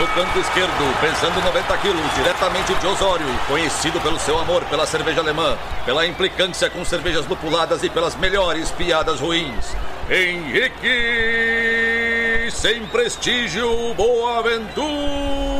No canto esquerdo, pesando 90 quilos, diretamente de Osório, conhecido pelo seu amor pela cerveja alemã, pela implicância com cervejas lupuladas e pelas melhores piadas ruins. Henrique sem prestígio, Boaventura.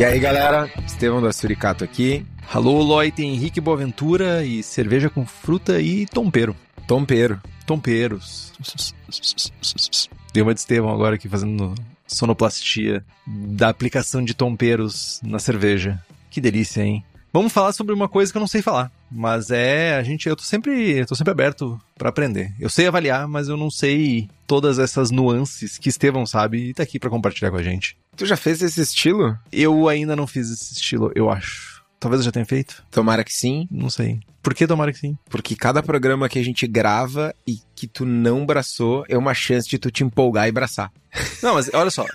E aí, galera? Estevão da Suricato aqui. Alô, Loi, tem Henrique Boaventura e cerveja com fruta e tompeiro. Tompeiro. Tompeiros. Deu uma de Estevão agora aqui fazendo sonoplastia da aplicação de tomperos na cerveja. Que delícia, hein? Vamos falar sobre uma coisa que eu não sei falar, mas é a gente eu tô sempre, eu tô sempre aberto para aprender. Eu sei avaliar, mas eu não sei todas essas nuances que Estevão sabe e tá aqui para compartilhar com a gente. Tu já fez esse estilo? Eu ainda não fiz esse estilo, eu acho. Talvez eu já tenha feito? Tomara que sim. Não sei. Por que tomara que sim? Porque cada programa que a gente grava e que tu não braçou é uma chance de tu te empolgar e braçar. Não, mas olha só.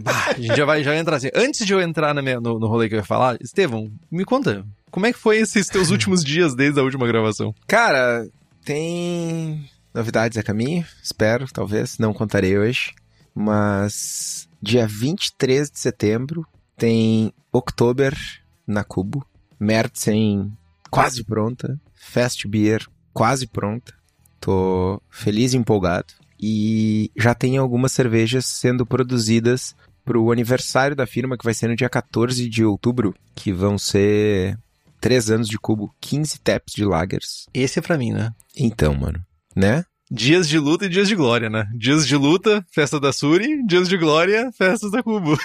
bah, a gente já vai, já vai entrar assim. Antes de eu entrar na minha, no, no rolê que eu ia falar, Estevão, me conta. Como é que foi esses teus últimos dias desde a última gravação? Cara, tem novidades a caminho, espero, talvez, não contarei hoje. Mas dia 23 de setembro tem Oktober na Cubo, Mertzen quase pronta, Fast Beer quase pronta. Tô feliz e empolgado. E já tem algumas cervejas sendo produzidas para o aniversário da firma, que vai ser no dia 14 de outubro, que vão ser três anos de cubo, 15 taps de lagers. Esse é pra mim, né? Então, mano, né? Dias de luta e dias de glória, né? Dias de luta, festa da Suri, dias de glória, festas da Cubo.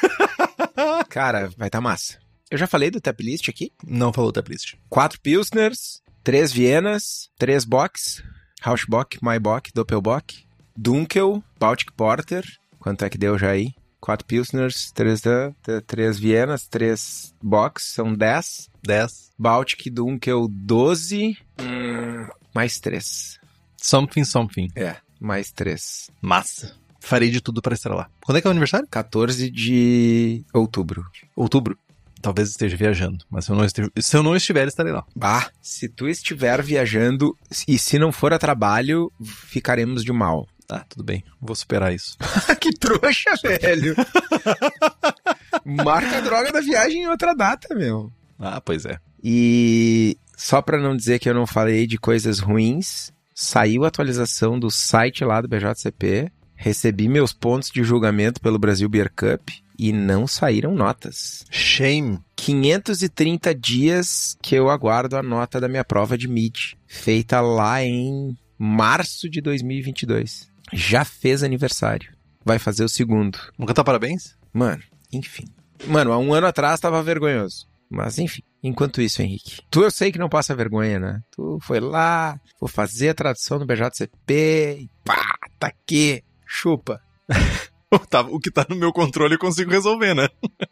Cara, vai tá massa. Eu já falei do tap list aqui. Não falou tap list. Quatro Pilsners, três Vienas, três Box, Rauschbock, Maibock, Doppelbock, Dunkel, Baltic Porter. Quanto é que deu já aí? Quatro Pilsners, três, da, três Vienas, três Box, são dez. Dez. Baltic, Dunkel, doze. Hum, mais três. Something, something. É, mais três. Massa. Farei de tudo para estar lá. Quando é que é o aniversário? 14 de outubro. Outubro. Talvez esteja viajando, mas se eu não estiver, se eu não estiver estarei lá. Bah, se tu estiver viajando e se não for a trabalho, ficaremos de mal. Tá, tudo bem. Vou superar isso. que trouxa, velho. Marca a droga da viagem em outra data, meu. Ah, pois é. E só para não dizer que eu não falei de coisas ruins, saiu a atualização do site lá do BJCP, recebi meus pontos de julgamento pelo Brasil Beer Cup e não saíram notas. Shame. 530 dias que eu aguardo a nota da minha prova de MID, feita lá em março de 2022. Já fez aniversário. Vai fazer o segundo. Nunca tá parabéns? Mano, enfim. Mano, há um ano atrás tava vergonhoso. Mas enfim. Enquanto isso, Henrique, tu eu sei que não passa vergonha, né? Tu foi lá, vou fazer a tradução do BJCP e pá, tá aqui, chupa. o que tá no meu controle eu consigo resolver, né?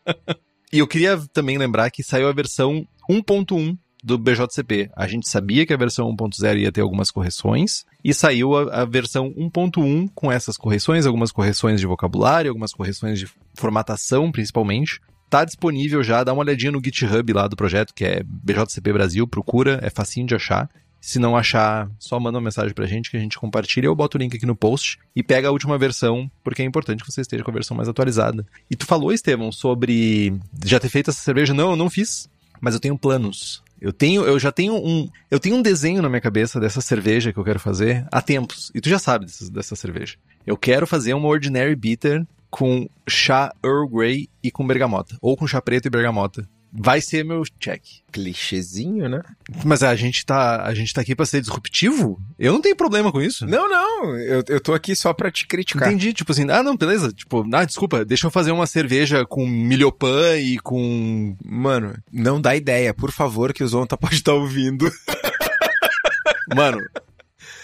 e eu queria também lembrar que saiu a versão 1.1 do BJCP. A gente sabia que a versão 1.0 ia ter algumas correções, e saiu a, a versão 1.1 com essas correções, algumas correções de vocabulário, algumas correções de formatação, principalmente. Tá disponível já, dá uma olhadinha no GitHub lá do projeto, que é BJCP Brasil, procura, é facinho de achar. Se não achar, só manda uma mensagem pra gente que a gente compartilha. Eu boto o link aqui no post e pega a última versão, porque é importante que você esteja com a versão mais atualizada. E tu falou, Estevão, sobre já ter feito essa cerveja? Não, eu não fiz, mas eu tenho planos. Eu tenho, eu já tenho um, eu tenho um desenho na minha cabeça dessa cerveja que eu quero fazer há tempos. E tu já sabe dessa, dessa cerveja. Eu quero fazer uma Ordinary Bitter com chá Earl Grey e com bergamota. Ou com chá preto e bergamota. vai ser meu check. Clichêzinho, né? Mas a gente tá, a gente tá aqui pra ser disruptivo? Eu não tenho problema com isso. Não, não, eu, eu tô aqui só pra te criticar. Entendi, tipo assim, ah, não, beleza, tipo, ah, desculpa, deixa eu fazer uma cerveja com milhopan e com... Mano, não dá ideia, por favor, que o Zonta pode estar ouvindo. Mano,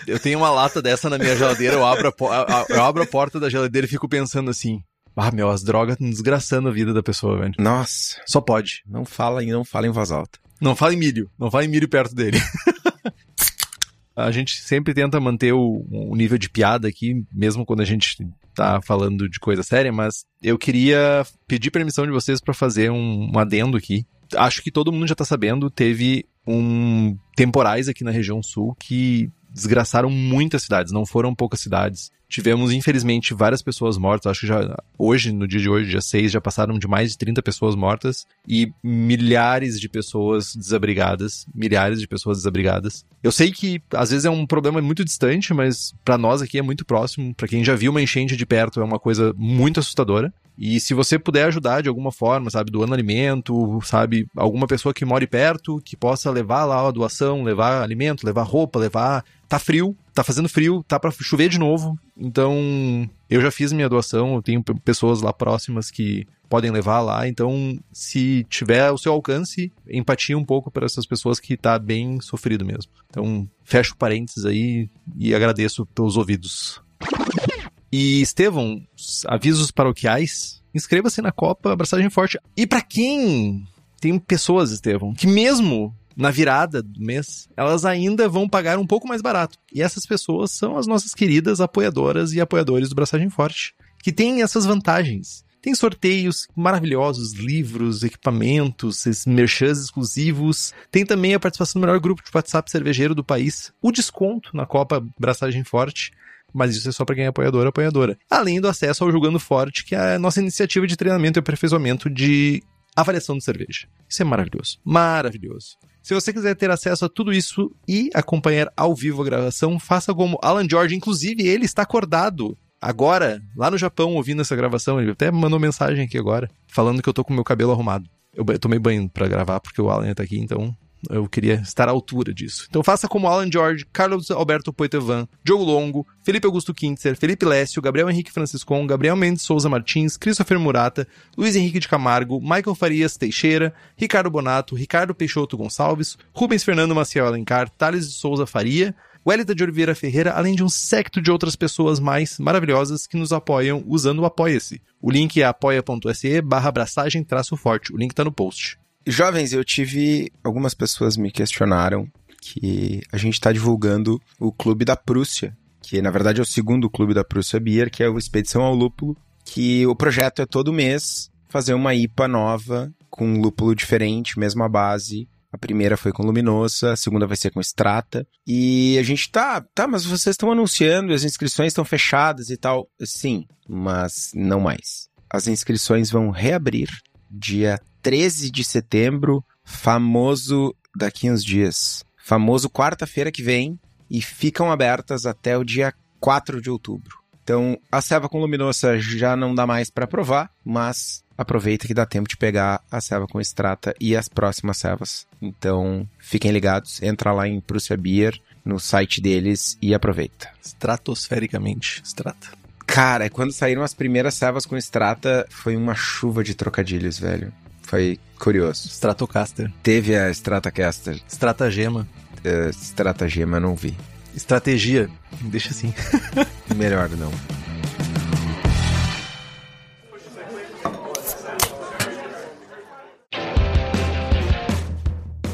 eu tenho uma lata dessa na minha geladeira, eu abro a, eu abro a porta da geladeira e fico pensando assim, ah, meu, as drogas estão desgraçando a vida da pessoa, velho. Nossa. Só pode. Não fala, não fala em voz alta. Não fala em milho. Não fala em milho perto dele. a gente sempre tenta manter o, o, nível de piada aqui, mesmo quando a gente tá falando de coisa séria, mas eu queria pedir permissão de vocês para fazer um, um adendo aqui. Acho que todo mundo já tá sabendo, teve um temporais aqui na região sul que desgraçaram muitas cidades, não foram poucas cidades. Tivemos, infelizmente, várias pessoas mortas. Acho que já hoje, no dia de hoje, dia 6, já passaram de mais de 30 pessoas mortas e milhares de pessoas desabrigadas. Milhares de pessoas desabrigadas. Eu sei que às vezes é um problema muito distante, mas para nós aqui é muito próximo. Para quem já viu uma enchente de perto, é uma coisa muito assustadora. E se você puder ajudar de alguma forma, sabe, doando alimento, sabe, alguma pessoa que more perto, que possa levar lá a doação, levar alimento, levar roupa, levar. Tá frio, tá fazendo frio, tá para chover de novo. Então, eu já fiz minha doação, eu tenho pessoas lá próximas que podem levar lá. Então, se tiver o seu alcance, empatia um pouco para essas pessoas que tá bem sofrido mesmo. Então, fecho parênteses aí e agradeço pelos ouvidos. E Estevão, avisos paroquiais, inscreva-se na Copa Abraçagem Forte. E para quem tem pessoas, Estevão, que mesmo na virada do mês, elas ainda vão pagar um pouco mais barato. E essas pessoas são as nossas queridas apoiadoras e apoiadores do Braçagem Forte, que têm essas vantagens. Tem sorteios maravilhosos, livros, equipamentos, merchans exclusivos. Tem também a participação do melhor grupo de WhatsApp cervejeiro do país. O desconto na Copa Braçagem Forte mas isso é só para quem é apoiador apoiadora. Além do acesso ao Jogando Forte, que é a nossa iniciativa de treinamento e aperfeiçoamento de avaliação de cerveja. Isso é maravilhoso. Maravilhoso. Se você quiser ter acesso a tudo isso e acompanhar ao vivo a gravação, faça como Alan George. Inclusive, ele está acordado agora, lá no Japão, ouvindo essa gravação. Ele até mandou mensagem aqui agora, falando que eu tô com meu cabelo arrumado. Eu tomei banho para gravar porque o Alan tá aqui, então eu queria estar à altura disso. Então faça como Alan George, Carlos Alberto Poitevin, Diogo Longo, Felipe Augusto Kintzer, Felipe Lécio, Gabriel Henrique Franciscon, Gabriel Mendes Souza Martins, Christopher Murata, Luiz Henrique de Camargo, Michael Farias Teixeira, Ricardo Bonato, Ricardo Peixoto Gonçalves, Rubens Fernando Maciel Alencar, Thales de Souza Faria, Welita de Oliveira Ferreira, além de um secto de outras pessoas mais maravilhosas que nos apoiam usando o Apoia-se. O link é apoia.se barra abraçagem traço forte. O link está no post. Jovens, eu tive. Algumas pessoas me questionaram que a gente está divulgando o Clube da Prússia, que na verdade é o segundo Clube da Prússia Beer, que é o Expedição ao Lúpulo, que o projeto é todo mês fazer uma IPA nova com um lúpulo diferente, mesma base. A primeira foi com Luminosa, a segunda vai ser com Strata. E a gente tá, tá, mas vocês estão anunciando, as inscrições estão fechadas e tal. Sim, mas não mais. As inscrições vão reabrir dia 13 de setembro, famoso daqui uns dias. Famoso quarta-feira que vem e ficam abertas até o dia 4 de outubro. Então, a ceva com luminosa já não dá mais para provar, mas aproveita que dá tempo de pegar a ceva com extrata e as próximas cevas. Então, fiquem ligados, entra lá em Prússia Beer, no site deles e aproveita. Estratosfericamente, extrata. Cara, quando saíram as primeiras cevas com extrata, foi uma chuva de trocadilhos, velho. Foi curioso. Stratocaster. Teve a Stratocaster. Stratagema. Uh, Stratagema não vi. Estratégia. Deixa assim. Melhor não.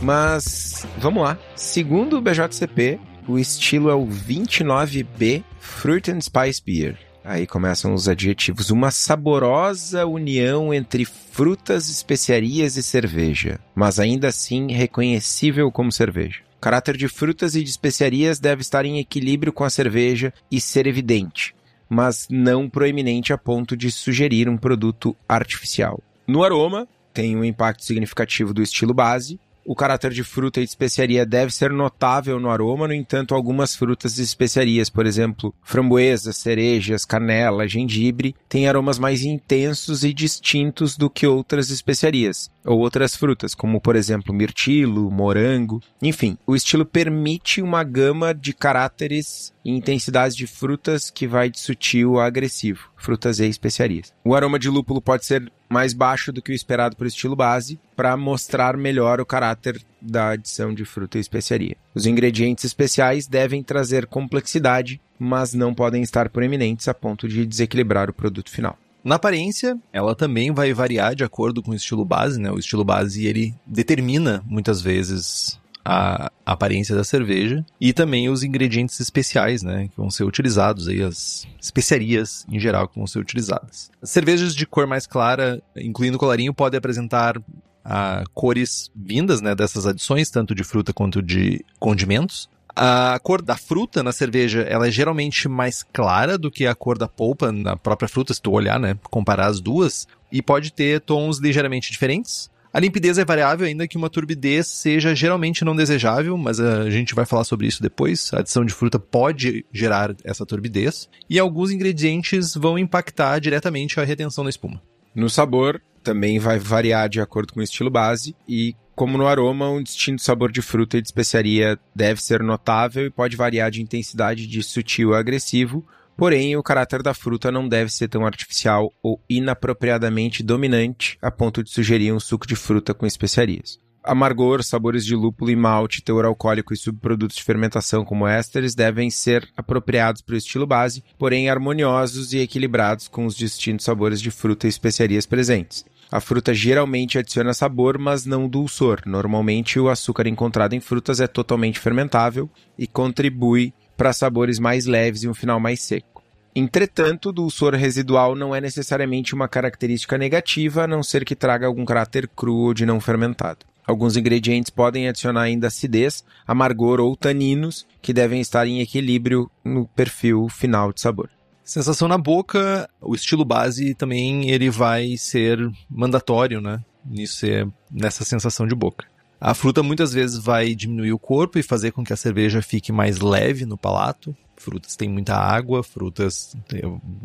Mas vamos lá. Segundo o BJCP, o estilo é o 29B Fruit and Spice Beer. Aí começam os adjetivos. Uma saborosa união entre frutas, especiarias e cerveja, mas ainda assim reconhecível como cerveja. O caráter de frutas e de especiarias deve estar em equilíbrio com a cerveja e ser evidente, mas não proeminente a ponto de sugerir um produto artificial. No aroma, tem um impacto significativo do estilo base, o caráter de fruta e de especiaria deve ser notável no aroma, no entanto, algumas frutas e especiarias, por exemplo, framboesas, cerejas, canela, gengibre, têm aromas mais intensos e distintos do que outras especiarias ou outras frutas, como por exemplo mirtilo, morango. Enfim, o estilo permite uma gama de caráteres e intensidades de frutas que vai de sutil a agressivo, frutas e especiarias. O aroma de lúpulo pode ser mais baixo do que o esperado por estilo base, para mostrar melhor o caráter da adição de fruta e especiaria. Os ingredientes especiais devem trazer complexidade, mas não podem estar proeminentes a ponto de desequilibrar o produto final. Na aparência, ela também vai variar de acordo com o estilo base, né? O estilo base ele determina muitas vezes a aparência da cerveja e também os ingredientes especiais, né, que vão ser utilizados aí as especiarias em geral que vão ser utilizadas. As cervejas de cor mais clara, incluindo colarinho, podem apresentar a ah, cores vindas, né, dessas adições, tanto de fruta quanto de condimentos. A cor da fruta na cerveja, ela é geralmente mais clara do que a cor da polpa na própria fruta, se tu olhar, né, comparar as duas, e pode ter tons ligeiramente diferentes. A limpidez é variável, ainda que uma turbidez seja geralmente não desejável, mas a gente vai falar sobre isso depois. A adição de fruta pode gerar essa turbidez, e alguns ingredientes vão impactar diretamente a retenção da espuma. No sabor, também vai variar de acordo com o estilo base, e como no aroma, um distinto sabor de fruta e de especiaria deve ser notável e pode variar de intensidade de sutil a agressivo, porém o caráter da fruta não deve ser tão artificial ou inapropriadamente dominante a ponto de sugerir um suco de fruta com especiarias. Amargor, sabores de lúpulo e malte, teor alcoólico e subprodutos de fermentação como ésteres devem ser apropriados para o estilo base, porém harmoniosos e equilibrados com os distintos sabores de fruta e especiarias presentes. A fruta geralmente adiciona sabor, mas não dulçor. Normalmente, o açúcar encontrado em frutas é totalmente fermentável e contribui para sabores mais leves e um final mais seco. Entretanto, o dulçor residual não é necessariamente uma característica negativa, a não ser que traga algum caráter cru ou de não fermentado. Alguns ingredientes podem adicionar ainda acidez, amargor ou taninos, que devem estar em equilíbrio no perfil final de sabor. Sensação na boca, o estilo base também ele vai ser mandatório, né? Nisso é nessa sensação de boca. A fruta muitas vezes vai diminuir o corpo e fazer com que a cerveja fique mais leve no palato. Frutas têm muita água, frutas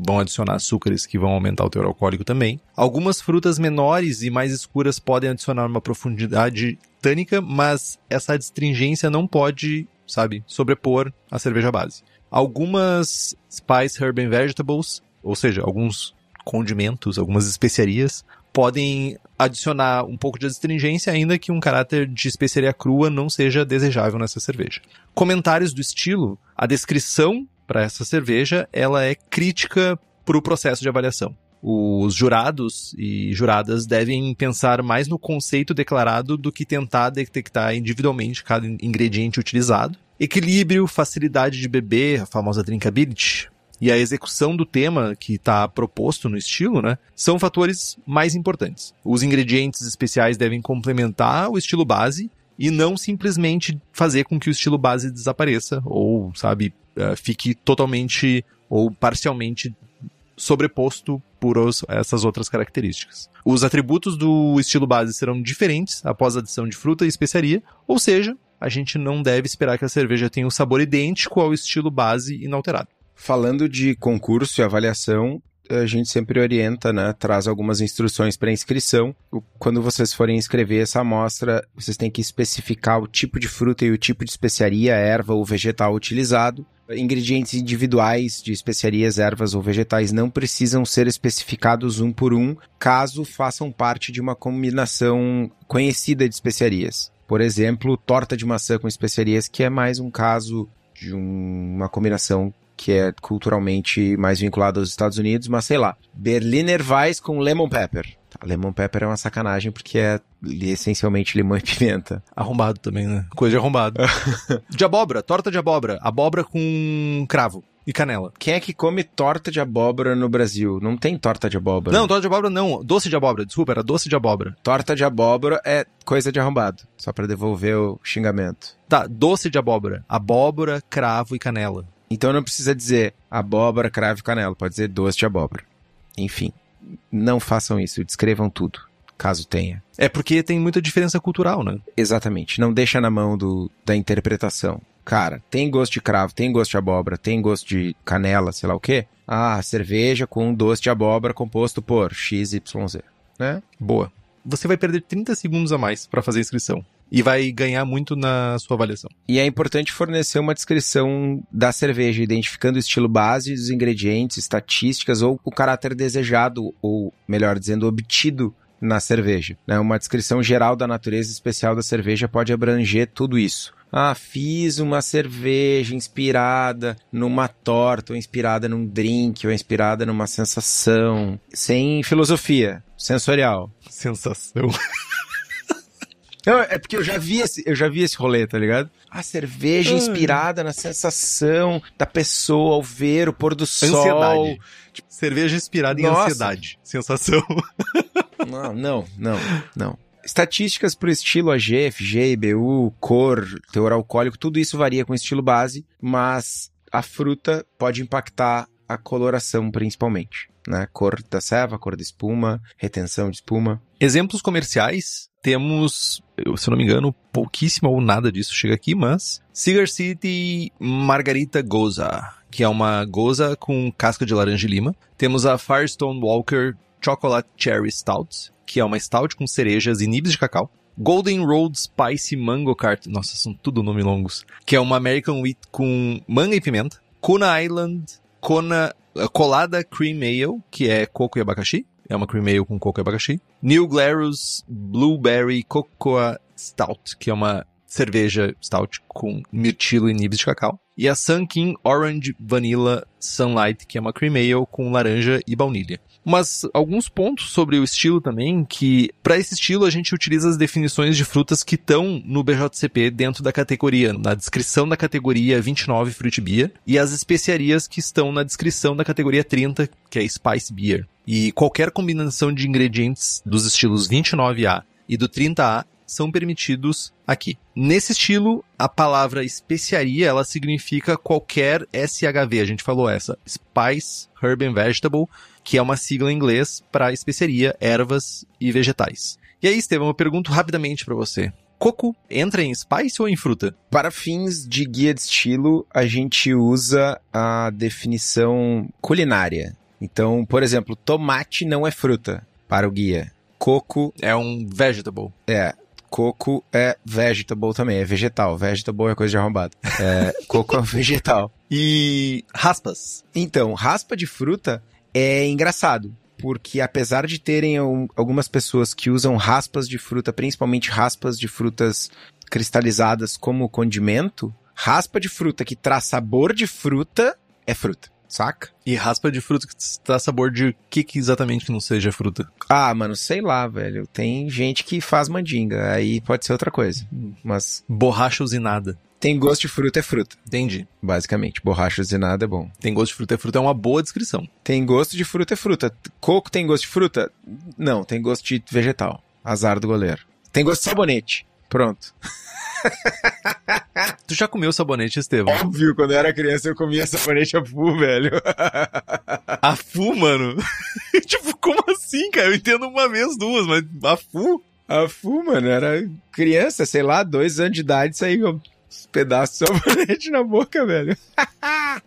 vão adicionar açúcares que vão aumentar o teor alcoólico também. Algumas frutas menores e mais escuras podem adicionar uma profundidade tânica, mas essa astringência não pode, sabe, sobrepor a cerveja base. Algumas spice, herb and vegetables, ou seja, alguns condimentos, algumas especiarias, podem adicionar um pouco de astringência, ainda que um caráter de especiaria crua não seja desejável nessa cerveja. Comentários do estilo, a descrição para essa cerveja, ela é crítica para o processo de avaliação. Os jurados e juradas devem pensar mais no conceito declarado do que tentar detectar individualmente cada ingrediente utilizado. Equilíbrio, facilidade de beber, a famosa drinkability, e a execução do tema que está proposto no estilo, né, são fatores mais importantes. Os ingredientes especiais devem complementar o estilo base e não simplesmente fazer com que o estilo base desapareça ou, sabe, eh, fique totalmente ou parcialmente sobreposto por os, essas outras características. Os atributos do estilo base serão diferentes após a adição de fruta e especiaria, ou seja, a gente não deve esperar que a cerveja tenha um sabor idêntico ao estilo base inalterado. Falando de concurso e avaliação, a gente sempre orienta, né? Traz algumas instruções para inscrição. Quando vocês forem inscrever essa amostra, vocês têm que especificar o tipo de fruta e o tipo de especiaria, erva ou vegetal utilizado. Ingredientes individuais de especiarias, ervas ou vegetais não precisam ser especificados um por um, caso façam parte de uma combinação conhecida de especiarias. Por exemplo, torta de maçã com especiarias, que é mais um caso de um, uma combinação que é culturalmente mais vinculada aos Estados Unidos, mas sei lá, Berliner Weiss com lemon pepper. Tá, lemon pepper é uma sacanagem porque é essencialmente limão e pimenta. Arrombado também, né? Coisa de arrombado. de abóbora, torta de abóbora. Abóbora com cravo e canela. Quem é que come torta de abóbora no Brasil? Não tem torta de abóbora. Não, torta de abóbora não. Doce de abóbora. Desculpa, era doce de abóbora. Torta de abóbora é coisa de arrombado. Só para devolver o xingamento. Tá, doce de abóbora. Abóbora, cravo e canela. Então não precisa dizer abóbora, cravo e canela. Pode dizer doce de abóbora. Enfim, não façam isso. Descrevam tudo. caso tenha. É porque tem muita diferença cultural, né? Exatamente. Não deixa na mão do, da interpretação. Cara, tem gosto de cravo, tem gosto de abóbora, tem gosto de canela, sei lá o quê. Ah, cerveja com doce de abóbora composto por XYZ, né? Boa. Você vai perder 30 segundos a mais para fazer a inscrição. E vai ganhar muito na sua avaliação. E é importante fornecer uma descrição da cerveja, identificando o estilo base, os ingredientes, estatísticas ou o caráter desejado, ou melhor dizendo, obtido na cerveja. Né? Uma descrição geral da natureza especial da cerveja pode abranger tudo isso. Ah, fiz uma cerveja inspirada numa torta, ou inspirada num drink, ou inspirada numa sensação. Sem filosofia, sensorial. Sensação. Não, é porque eu já vi esse, eu já vi esse rolê, tá ligado? A cerveja inspirada na sensação da pessoa ao ver o pôr do sol. Ansiedade. Tipo, cerveja inspirada em Nossa. ansiedade. Sensação. Não, não, não, não. Estatísticas pro estilo AG, FG, IBU, cor, teor alcoólico, tudo isso varia com o estilo base, mas a fruta pode impactar a coloração principalmente, né? Cor da ceva, cor da espuma, retenção de espuma. Exemplos comerciais, temos, se não me engano, pouquíssimo ou nada disso chega aqui, mas Cigar City Margarita Goza, que é uma goza com casca de laranja e lima. Temos a Firestone Walker Chocolate Cherry Stout, que é uma stout com cerejas e nibs de cacau. Golden Road Spicy Mango Cart, nossa, são tudo nome longos, que é uma American Wheat com manga e pimenta. Kona Island Kona Colada Cream Ale, que é coco e abacaxi. É uma cream ale com coco e abacaxi. New Glarus Blueberry Cocoa Stout, que é uma cerveja stout com mirtilo e nibs de cacau. E a Sun King Orange Vanilla Sunlight, que é uma cream ale com laranja e baunilha. Mas alguns pontos sobre o estilo também, que para esse estilo a gente utiliza as definições de frutas que estão no BJCP dentro da categoria, na descrição da categoria 29 Fruit Beer, e as especiarias que estão na descrição da categoria 30, que é Spice Beer. E qualquer combinação de ingredientes dos estilos 29A e do 30A são permitidos aqui. Nesse estilo, a palavra especiaria, ela significa qualquer SHV, a gente falou essa, Spice, Herb and Vegetable, que é uma sigla em inglês para especiaria, ervas e vegetais. E aí, Estevam, eu pergunto rapidamente para você. Coco entra em spice ou em fruta? Para fins de guia de estilo, a gente usa a definição culinária. Então, por exemplo, tomate não é fruta para o guia. Coco É um vegetable. é. Coco é vegetable também, é vegetal. Vegetable é coisa de arrombado. É, coco é vegetal. E raspas. Então, raspa de fruta é engraçado. Porque apesar de terem al- algumas pessoas que usam raspas de fruta, principalmente raspas de frutas cristalizadas como condimento, raspa de fruta que traz sabor de fruta é fruta, saca? E raspa de fruta que dá sabor de que, que exatamente que não seja fruta. Ah, mano, sei lá, velho. Tem gente que faz mandinga, aí pode ser outra coisa. Mas Borracha usinada. tem gosto de fruta é fruta, Entendi. basicamente. Borracha usinada é bom. Tem gosto de fruta é fruta, é uma boa descrição. Tem gosto de fruta é fruta. Coco tem gosto de fruta? Não, tem gosto de vegetal. Azar do goleiro. Tem gosto de sabonete. Pronto. Tu já comeu sabonete, Estevam? Óbvio, quando eu era criança eu comia sabonete a full, velho. A Fu, mano? tipo, como assim, cara? Eu entendo uma vez, duas, mas a Fu? A full, mano, era criança, sei lá, dois anos de idade, uns pedaços de sabonete na boca, velho.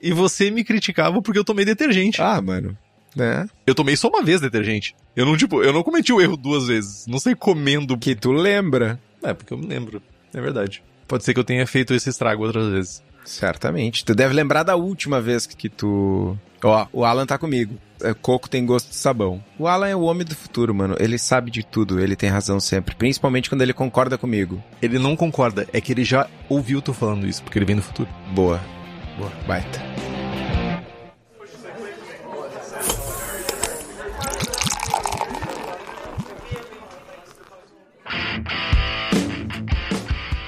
E você me criticava porque eu tomei detergente. Ah, mano. Né? Eu tomei só uma vez detergente. Eu não, tipo, eu não cometi o erro duas vezes. Não sei comendo. Que tu lembra. É, porque eu me lembro. É verdade. Pode ser que eu tenha feito esse estrago outras vezes. Certamente. Tu deve lembrar da última vez que tu. Ó, o Alan tá comigo. É, Coco tem gosto de sabão. O Alan é o homem do futuro, mano. Ele sabe de tudo, ele tem razão sempre. Principalmente quando ele concorda comigo. Ele não concorda, é que ele já ouviu tu falando isso, porque ele vem do futuro. Boa. Boa. Baita.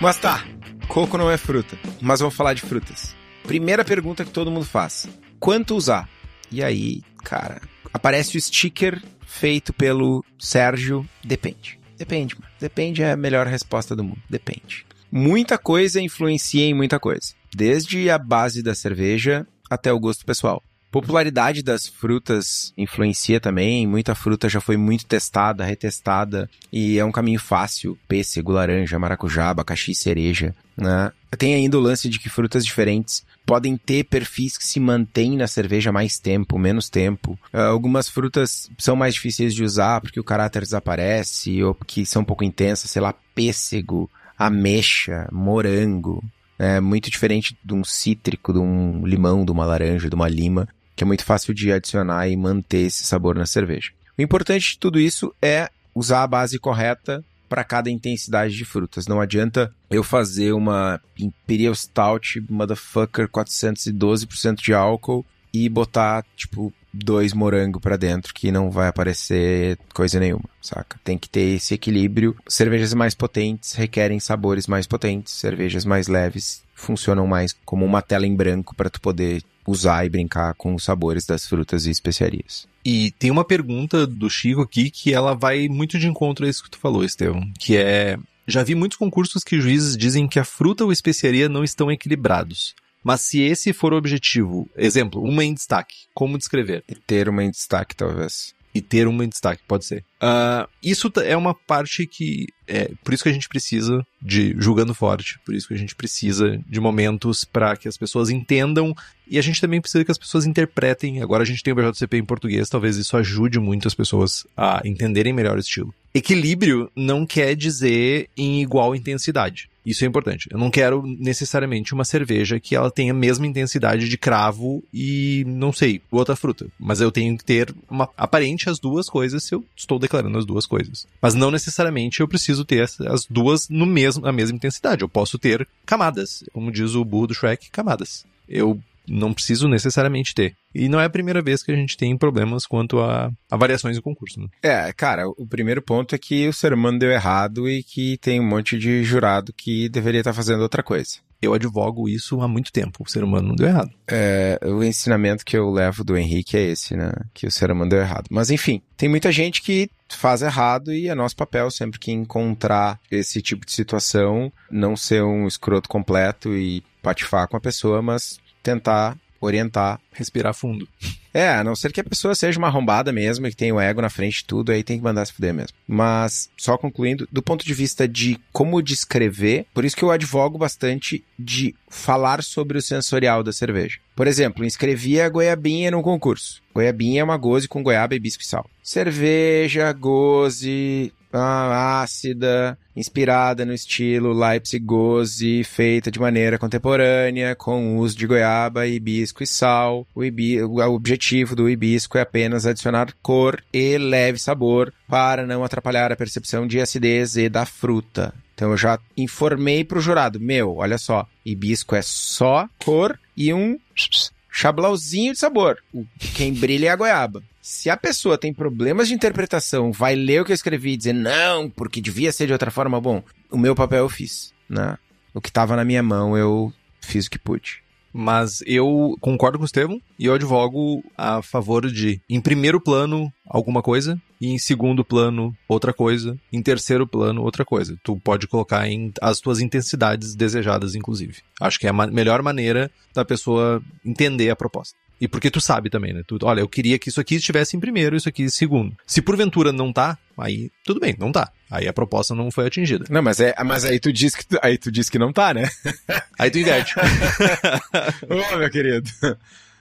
Mas tá, coco não é fruta, mas vamos falar de frutas. Primeira pergunta que todo mundo faz: quanto usar? E aí, cara, aparece o sticker feito pelo Sérgio. Depende. Depende, mano. Depende é a melhor resposta do mundo. Depende. Muita coisa influencia em muita coisa. Desde a base da cerveja até o gosto pessoal. Popularidade das frutas influencia também. Muita fruta já foi muito testada, retestada e é um caminho fácil. Pêssego, laranja, maracujá, abacaxi, cereja. Né? Tem ainda o lance de que frutas diferentes podem ter perfis que se mantêm na cerveja mais tempo, menos tempo. Uh, algumas frutas são mais difíceis de usar porque o caráter desaparece ou porque são um pouco intensas, sei lá, pêssego, ameixa, morango. É muito diferente de um cítrico, de um limão, de uma laranja, de uma lima que é muito fácil de adicionar e manter esse sabor na cerveja. O importante de tudo isso é usar a base correta para cada intensidade de frutas. Não adianta eu fazer uma Imperial Stout Motherfucker 412% de álcool e botar, tipo, dois morangos para dentro que não vai aparecer coisa nenhuma, saca? Tem que ter esse equilíbrio. Cervejas mais potentes requerem sabores mais potentes, cervejas mais leves funcionam mais como uma tela em branco para tu poder usar e brincar com os sabores das frutas e especiarias. E tem uma pergunta do Chico aqui que ela vai muito de encontro a isso que tu falou, Estevão, que é já vi muitos concursos que juízes dizem que a fruta ou especiaria não estão equilibrados. Mas se esse for o objetivo, exemplo, uma em destaque, como descrever? E ter uma em destaque, talvez. E ter uma em destaque, pode ser. Uh, isso é uma parte que. É, por isso que a gente precisa de julgando forte, por isso que a gente precisa de momentos para que as pessoas entendam e a gente também precisa que as pessoas interpretem. Agora a gente tem o BJCP em português, talvez isso ajude muito as pessoas a entenderem melhor o estilo. Equilíbrio não quer dizer em igual intensidade. Isso é importante. Eu não quero necessariamente uma cerveja que ela tenha a mesma intensidade de cravo e, não sei, outra fruta. Mas eu tenho que ter uma aparente as duas coisas se eu estou declarando as duas coisas. Mas não necessariamente eu preciso ter as duas no mesmo, na mesma intensidade. Eu posso ter camadas. Como diz o burro do Shrek, camadas. Eu não preciso necessariamente ter. E não é a primeira vez que a gente tem problemas quanto a, a variações do concurso. Né? É, cara, o primeiro ponto é que o ser humano deu errado e que tem um monte de jurado que deveria estar fazendo outra coisa. Eu advogo isso há muito tempo. O ser humano não deu errado. É, o ensinamento que eu levo do Henrique é esse, né? Que o ser humano deu errado. Mas enfim, tem muita gente que faz errado e é nosso papel sempre que encontrar esse tipo de situação, não ser um escroto completo e patifar com a pessoa, mas tentar orientar. Respirar fundo. É, a não ser que a pessoa seja uma arrombada mesmo e que tenha o ego na frente de tudo, aí tem que mandar se fuder mesmo. Mas, só concluindo, do ponto de vista de como descrever, por isso que eu advogo bastante de falar sobre o sensorial da cerveja. Por exemplo, inscrevi a goiabinha no concurso. Goiabinha é uma goze com goiaba, hibisco e sal. Cerveja, goze, ah, ácida, inspirada no estilo Leipzig Goze, feita de maneira contemporânea, com uso de goiaba, hibisco e sal. O, o objetivo do hibisco é apenas adicionar cor e leve sabor para não atrapalhar a percepção de acidez e da fruta. Então eu já informei pro jurado, meu, olha só, hibisco é só cor e um chablauzinho de sabor. Quem brilha é a goiaba. Se a pessoa tem problemas de interpretação, vai ler o que eu escrevi e dizer não, porque devia ser de outra forma, bom, o meu papel eu fiz, né? O que estava na minha mão, eu fiz o que pude. Mas eu concordo com o Estevam e eu advogo a favor de, em primeiro plano, alguma coisa, e em segundo plano, outra coisa, em terceiro plano, outra coisa. Tu pode colocar em as tuas intensidades desejadas, inclusive. Acho que é a ma melhor maneira da pessoa entender a proposta. E porque tu sabe também, né? Tu, olha, eu queria que isso aqui estivesse em primeiro, isso aqui em segundo. Se porventura não tá, aí tudo bem, não tá. Aí a proposta não foi atingida. Não, mas, é, mas aí tu diz que aí tu diz que não tá, né? aí tu inverte. Ô, meu querido.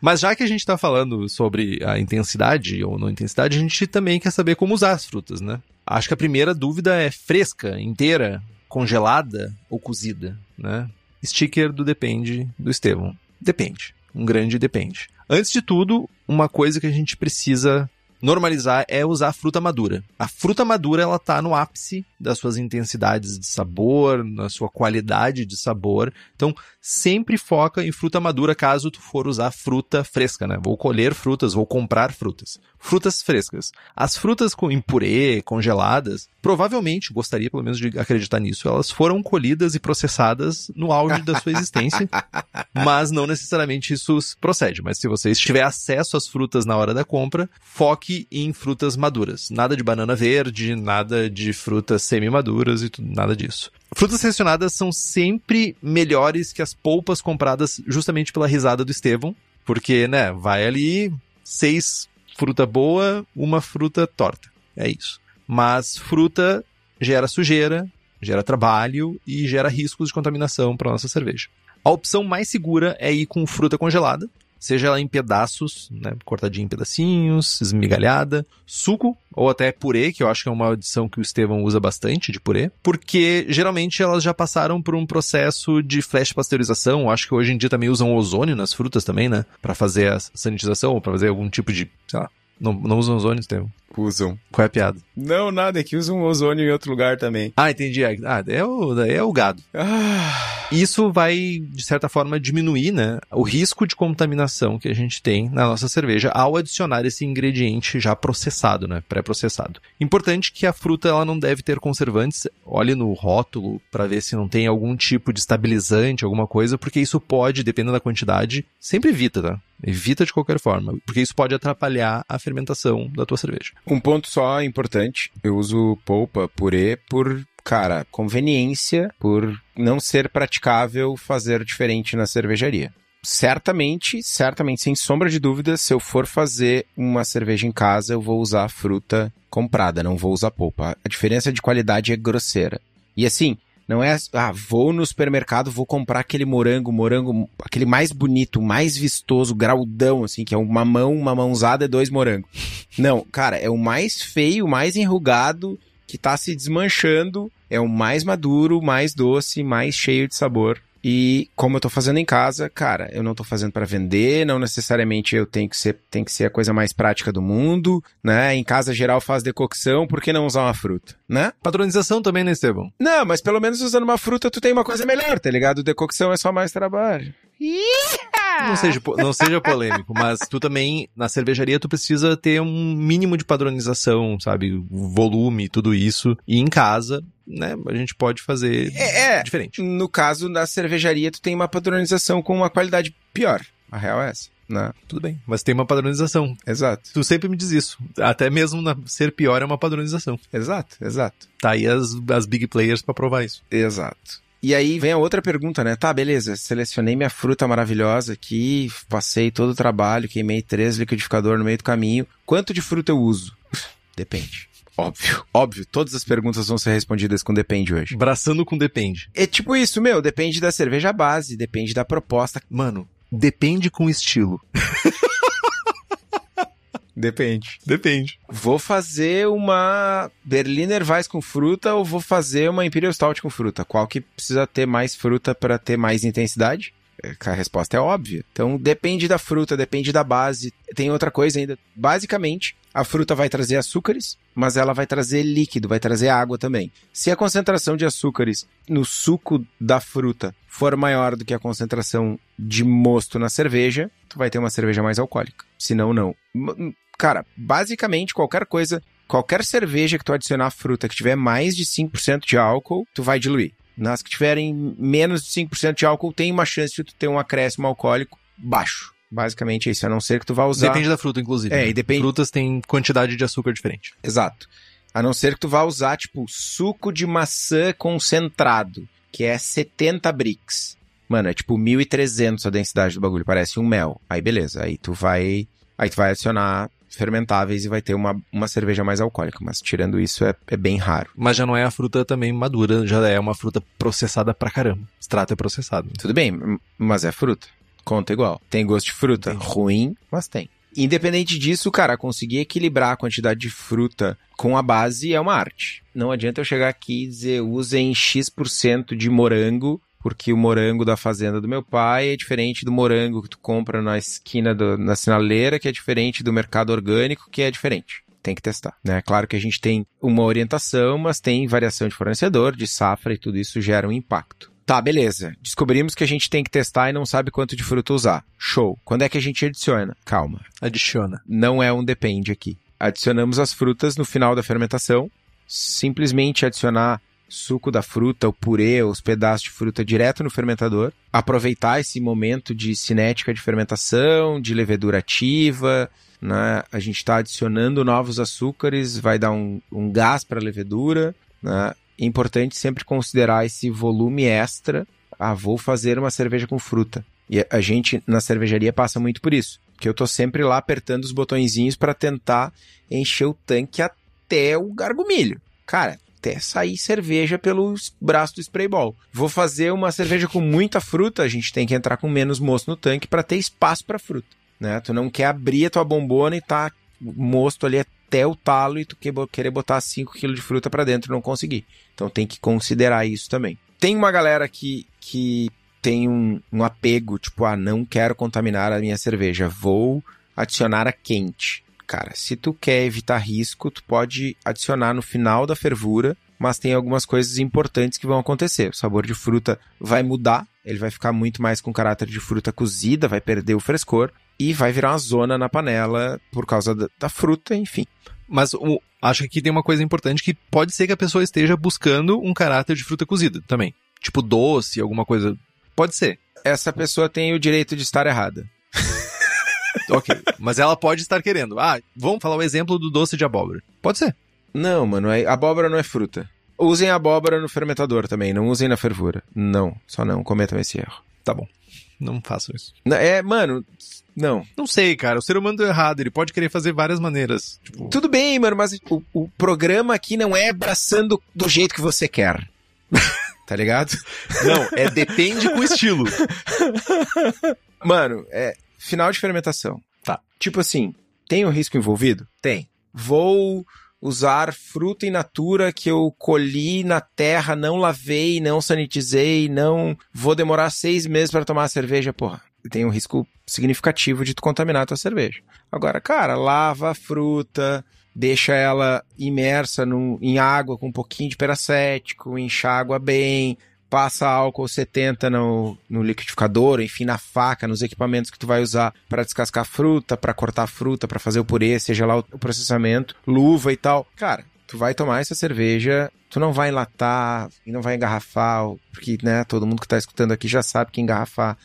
Mas já que a gente tá falando sobre a intensidade ou não intensidade, a gente também quer saber como usar as frutas, né? Acho que a primeira dúvida é fresca, inteira, congelada ou cozida, né? Sticker do depende do Estevão. Depende. Um grande depende. Antes de tudo, uma coisa que a gente precisa normalizar é usar fruta madura. A fruta madura ela tá no ápice das suas intensidades de sabor, na sua qualidade de sabor. Então, sempre foca em fruta madura caso tu for usar fruta fresca, né? Vou colher frutas, vou comprar frutas. Frutas frescas. As frutas com em purê, congeladas, provavelmente, gostaria pelo menos de acreditar nisso, elas foram colhidas e processadas no auge da sua existência, mas não necessariamente isso procede. Mas se você tiver acesso às frutas na hora da compra, foque em frutas maduras. Nada de banana verde, nada de frutas semi-maduras e tudo, nada disso. Frutas selecionadas são sempre melhores que as polpas compradas justamente pela risada do Estevão. Porque, né, vai ali seis fruta boa, uma fruta torta. É isso. Mas fruta gera sujeira, gera trabalho e gera riscos de contaminação para nossa cerveja. A opção mais segura é ir com fruta congelada, seja ela em pedaços, né, cortadinha em pedacinhos, esmigalhada, suco ou até purê, que eu acho que é uma adição que o Estevão usa bastante de purê, porque geralmente elas já passaram por um processo de flash pasteurização, eu acho que hoje em dia também usam ozônio nas frutas também, né, para fazer a sanitização ou para fazer algum tipo de, sei lá, não, não usam ozônio, Estevão. Usam. Qual é a piada? Não, nada, é que usam ozônio em outro lugar também. Ah, entendi. Ah, é o, é o gado. Ah, Isso vai, de certa forma, diminuir, né, o risco de contaminação que a gente tem na nossa cerveja ao adicionar esse ingrediente já processado, né, pré-processado. Importante que a fruta ela não deve ter conservantes. Olhe no rótulo para ver se não tem algum tipo de estabilizante, alguma coisa, porque isso pode, dependendo da quantidade, sempre evita, tá? Evita de qualquer forma, porque isso pode atrapalhar a fermentação da tua cerveja. Um ponto só importante, eu uso polpa, purê, por, cara, conveniência, por não ser praticável fazer diferente na cervejaria. Certamente, certamente, sem sombra de dúvida, se eu for fazer uma cerveja em casa, eu vou usar fruta comprada, não vou usar polpa. A diferença de qualidade é grosseira. E assim, não é, ah, vou no supermercado, vou comprar aquele morango, morango, aquele mais bonito, mais vistoso, graudão, assim, que é uma mão, uma mãozada e dois morangos. Não, cara, é o mais feio, o mais enrugado, que tá se desmanchando, é o mais maduro, mais doce, mais cheio de sabor. E como eu tô fazendo em casa, cara, eu não tô fazendo para vender, não necessariamente eu tenho que ser, tem que ser a coisa mais prática do mundo, né? Em casa geral faz decocção, por que não usar uma fruta, né? Padronização também, né, Estevão? Não, mas pelo menos usando uma fruta tu tem uma coisa melhor, tá ligado? Decocção é só mais trabalho. Não seja, não seja polêmico, mas tu também, na cervejaria, tu precisa ter um mínimo de padronização, sabe? Volume, tudo isso. E em casa, né, a gente pode fazer É, é. diferente. No caso, na cervejaria, tu tem uma padronização com uma qualidade pior. A real é essa, né? Tudo bem, mas tem uma padronização. Exato, Tu sempre me diz isso. Até mesmo ser pior é uma padronização. exato, exato. Tá aí as, as big players pra provar isso. Exato. E aí vem a outra pergunta, né? Tá, beleza, selecionei minha fruta maravilhosa aqui, passei todo o trabalho, queimei três liquidificadores no meio do caminho. Quanto de fruta eu uso? Depende. Óbvio, óbvio. Todas as perguntas vão ser respondidas com depende hoje. Braçando com depende. É tipo isso, meu, depende da cerveja base, depende da proposta. Mano, depende com estilo. Depende. Depende. Vou fazer uma Berliner Weiss com fruta ou vou fazer uma Imperial Stout com fruta? Qual que precisa ter mais fruta para ter mais intensidade? É, A resposta é óbvia. Então depende da fruta, depende da base. Tem outra coisa ainda. Basicamente, a fruta vai trazer açúcares, mas ela vai trazer líquido, vai trazer água também. Se a concentração de açúcares no suco da fruta for maior do que a concentração de mosto na cerveja, tu vai ter uma cerveja mais alcoólica. Se não, não. Cara, basicamente qualquer coisa, qualquer cerveja que tu adicionar fruta que tiver mais de 5% de álcool, tu vai diluir. Nas que tiverem menos de 5% de álcool, tem uma chance de tu ter um acréscimo alcoólico baixo. Basicamente é isso, a não ser que tu vá usar... Depende da fruta, inclusive. É, né? e depende- Frutas têm quantidade de açúcar diferente. Exato. A não ser que tu vá usar, tipo, suco de maçã concentrado, que é 70 brix. Mano, é tipo 1.300 a densidade do bagulho, parece um mel. Aí beleza, aí tu vai, aí tu vai adicionar fermentáveis e vai ter uma, uma cerveja mais alcoólica, mas tirando isso é, é bem raro. Mas já não é a fruta também madura, já é uma fruta processada pra caramba. Extrato é processado. Tudo bem, mas é fruta. Conta igual. Tem gosto de fruta. Ruim, mas tem. Independente disso, cara, conseguir equilibrar a quantidade de fruta com a base é uma arte. Não adianta eu chegar aqui e dizer usem X% de morango, porque o morango da fazenda do meu pai é diferente do morango que tu compra na esquina do- na sinaleira, que é diferente do mercado orgânico, que é diferente. Tem que testar, né? Claro que a gente tem uma orientação, mas tem variação de fornecedor, de safra e tudo isso gera um impacto. Tá, beleza. Descobrimos que a gente tem que testar e não sabe quanto de fruta usar. Show. Quando é que a gente adiciona? Calma. Adiciona. Não é um depende aqui. Adicionamos as frutas no final da fermentação. Simplesmente adicionar suco da fruta, o purê, os pedaços de fruta direto no fermentador. Aproveitar esse momento de cinética de fermentação, de levedura ativa. Né? A gente está adicionando novos açúcares, vai dar um, um gás para a levedura. Né? É importante sempre considerar esse volume extra. Ah, vou fazer uma cerveja com fruta. E a gente na cervejaria passa muito por isso, que eu tô sempre lá apertando os botõezinhos para tentar encher o tanque até o gargumilho. Cara, até sair cerveja pelo braço do spray ball. Vou fazer uma cerveja com muita fruta, a gente tem que entrar com menos mosto no tanque para ter espaço para fruta, né? Tu não quer abrir a tua bombona e tá mosto ali até o talo e tu querer botar 5 kg de fruta para dentro e não conseguir. Então tem que considerar isso também. Tem uma galera que, que tem um, um apego, tipo, ah, não quero contaminar a minha cerveja, vou adicionar a quente. Cara, se tu quer evitar risco, tu pode adicionar no final da fervura, mas tem algumas coisas importantes que vão acontecer. O sabor de fruta vai mudar, ele vai ficar muito mais com caráter de fruta cozida, vai perder o frescor e vai virar uma zona na panela por causa da, da fruta, enfim. Mas o, acho que aqui tem uma coisa importante que pode ser que a pessoa esteja buscando um caráter de fruta cozida também. Tipo doce, alguma coisa. Pode ser. Essa pessoa tem o direito de estar errada. ok. Mas ela pode estar querendo. Ah, vamos falar o exemplo do doce de abóbora. Pode ser. Não, mano, é, abóbora não é fruta. Usem abóbora no fermentador também, não usem na fervura. Não, só não cometam esse erro. Tá bom. Não faço isso. É, mano, não. Não sei, cara. O ser humano deu errado. Ele pode querer fazer várias maneiras. Tipo... Tudo bem, mano, mas o, o programa aqui não é abraçando do jeito que você quer. tá ligado? Não, é depende com o estilo. Mano, é final de fermentação. Tá. Tipo assim, tem um risco envolvido? Tem. Vou usar fruta in natura que eu colhi na terra, não lavei, não sanitizei, não vou demorar seis meses para tomar a cerveja, porra. Tem um risco significativo de tu contaminar a tua cerveja. Agora, cara, lava a fruta, deixa ela imersa no, em água com um pouquinho de peracético, enxágua bem, passa álcool 70 no, no liquidificador, enfim, na faca, nos equipamentos que tu vai usar para descascar fruta, para cortar fruta, para fazer o purê, seja lá o, o processamento, luva e tal. Cara, tu vai tomar essa cerveja, tu não vai enlatar e não vai engarrafar, porque, né, todo mundo que tá escutando aqui já sabe que engarrafar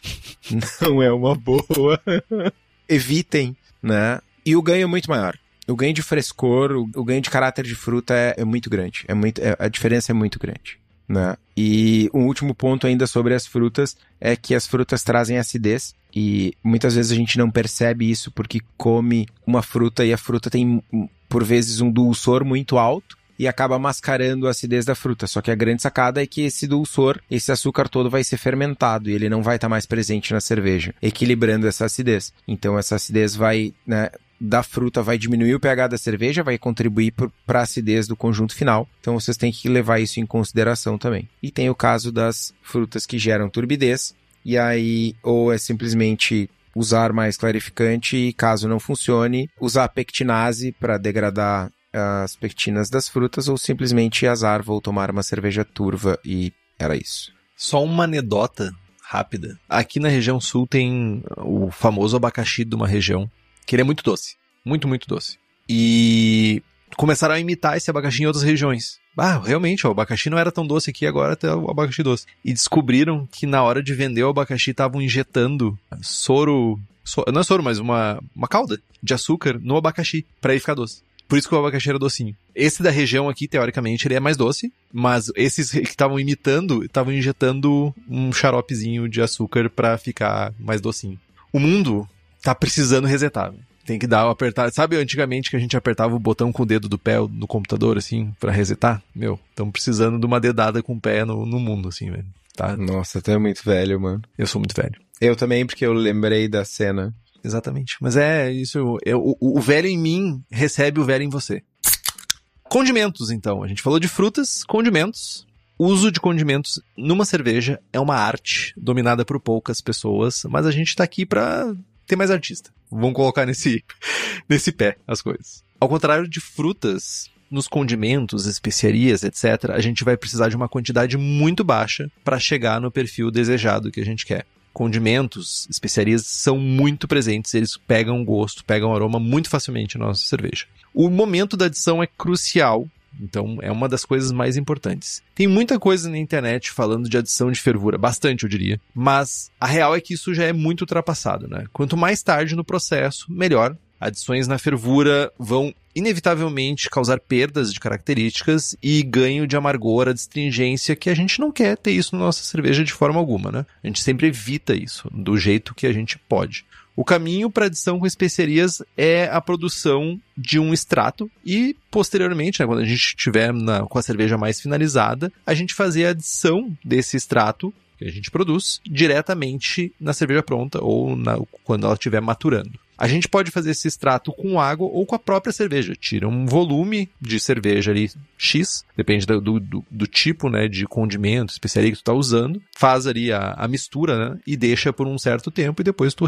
não é uma boa. Evitem, né? E o ganho é muito maior. O ganho de frescor, o, ganho de caráter de fruta é, é muito grande. É muito, é, a diferença é muito grande né? E um último ponto ainda sobre as frutas é que as frutas trazem acidez e muitas vezes a gente não percebe isso porque come uma fruta e a fruta tem por vezes um dulçor muito alto e acaba mascarando a acidez da fruta. Só que a grande sacada é que esse dulçor, esse açúcar todo vai ser fermentado e ele não vai estar mais presente na cerveja, equilibrando essa acidez. Então essa acidez vai, né, da fruta vai diminuir o pH da cerveja, vai contribuir para a acidez do conjunto final. Então vocês têm que levar isso em consideração também. E tem o caso das frutas que geram turbidez, e aí ou é simplesmente usar mais clarificante e caso não funcione, usar pectinase para degradar as pectinas das frutas ou simplesmente azar, vou tomar uma cerveja turva e era isso. Só uma anedota rápida. Aqui na região sul tem o famoso abacaxi de uma região que ele é muito doce. Muito, muito doce. E começaram a imitar esse abacaxi em outras regiões. Ah, realmente, o abacaxi não era tão doce aqui, agora tá o abacaxi doce. E descobriram que na hora de vender o abacaxi estavam injetando soro, so, não é soro, mas uma, uma calda de açúcar no abacaxi para ele ficar doce. Por isso que o abacaxi era docinho. Esse da região aqui, teoricamente, ele é mais doce, mas esses que estavam imitando, estavam injetando um xaropezinho de açúcar para ficar mais docinho. O mundo tá precisando resetar. Tem que dar o apertar. Sabe antigamente que a gente apertava o botão com o dedo do pé no computador, assim, para resetar? Meu, estamos precisando de uma dedada com o pé no, no mundo, assim, velho. Tá? Nossa, tu é muito velho, mano. Eu sou muito velho. Eu também, porque eu lembrei da cena. Exatamente. Mas é isso. Eu, o, o velho em mim recebe o velho em você. Condimentos, então. A gente falou de frutas, condimentos. Uso de condimentos numa cerveja é uma arte dominada por poucas pessoas, mas a gente tá aqui pra ter mais artista. Vamos colocar nesse, nesse pé as coisas. Ao contrário de frutas, nos condimentos, especiarias, etc., a gente vai precisar de uma quantidade muito baixa para chegar no perfil desejado que a gente quer. Condimentos, especiarias são muito presentes, eles pegam gosto, pegam aroma muito facilmente na nossa cerveja. O momento da adição é crucial então é uma das coisas mais importantes. Tem muita coisa na internet falando de adição de fervura, bastante eu diria, mas a real é que isso já é muito ultrapassado, né? Quanto mais tarde no processo, melhor. Adições na fervura vão inevitavelmente causar perdas de características e ganho de amargor, de astringência, que a gente não quer ter isso na nossa cerveja de forma alguma, né? A gente sempre evita isso, do jeito que a gente pode. O caminho para adição com especiarias é a produção de um extrato e, posteriormente, né, quando a gente estiver com a cerveja mais finalizada, a gente fazer a adição desse extrato que a gente produz diretamente na cerveja pronta ou na, quando ela estiver maturando. A gente pode fazer esse extrato com água ou com a própria cerveja. Tira um volume de cerveja ali X, depende do, do, do tipo né, de condimento, especiaria que tu está usando. Faz ali a, a mistura né, e deixa por um certo tempo e depois tu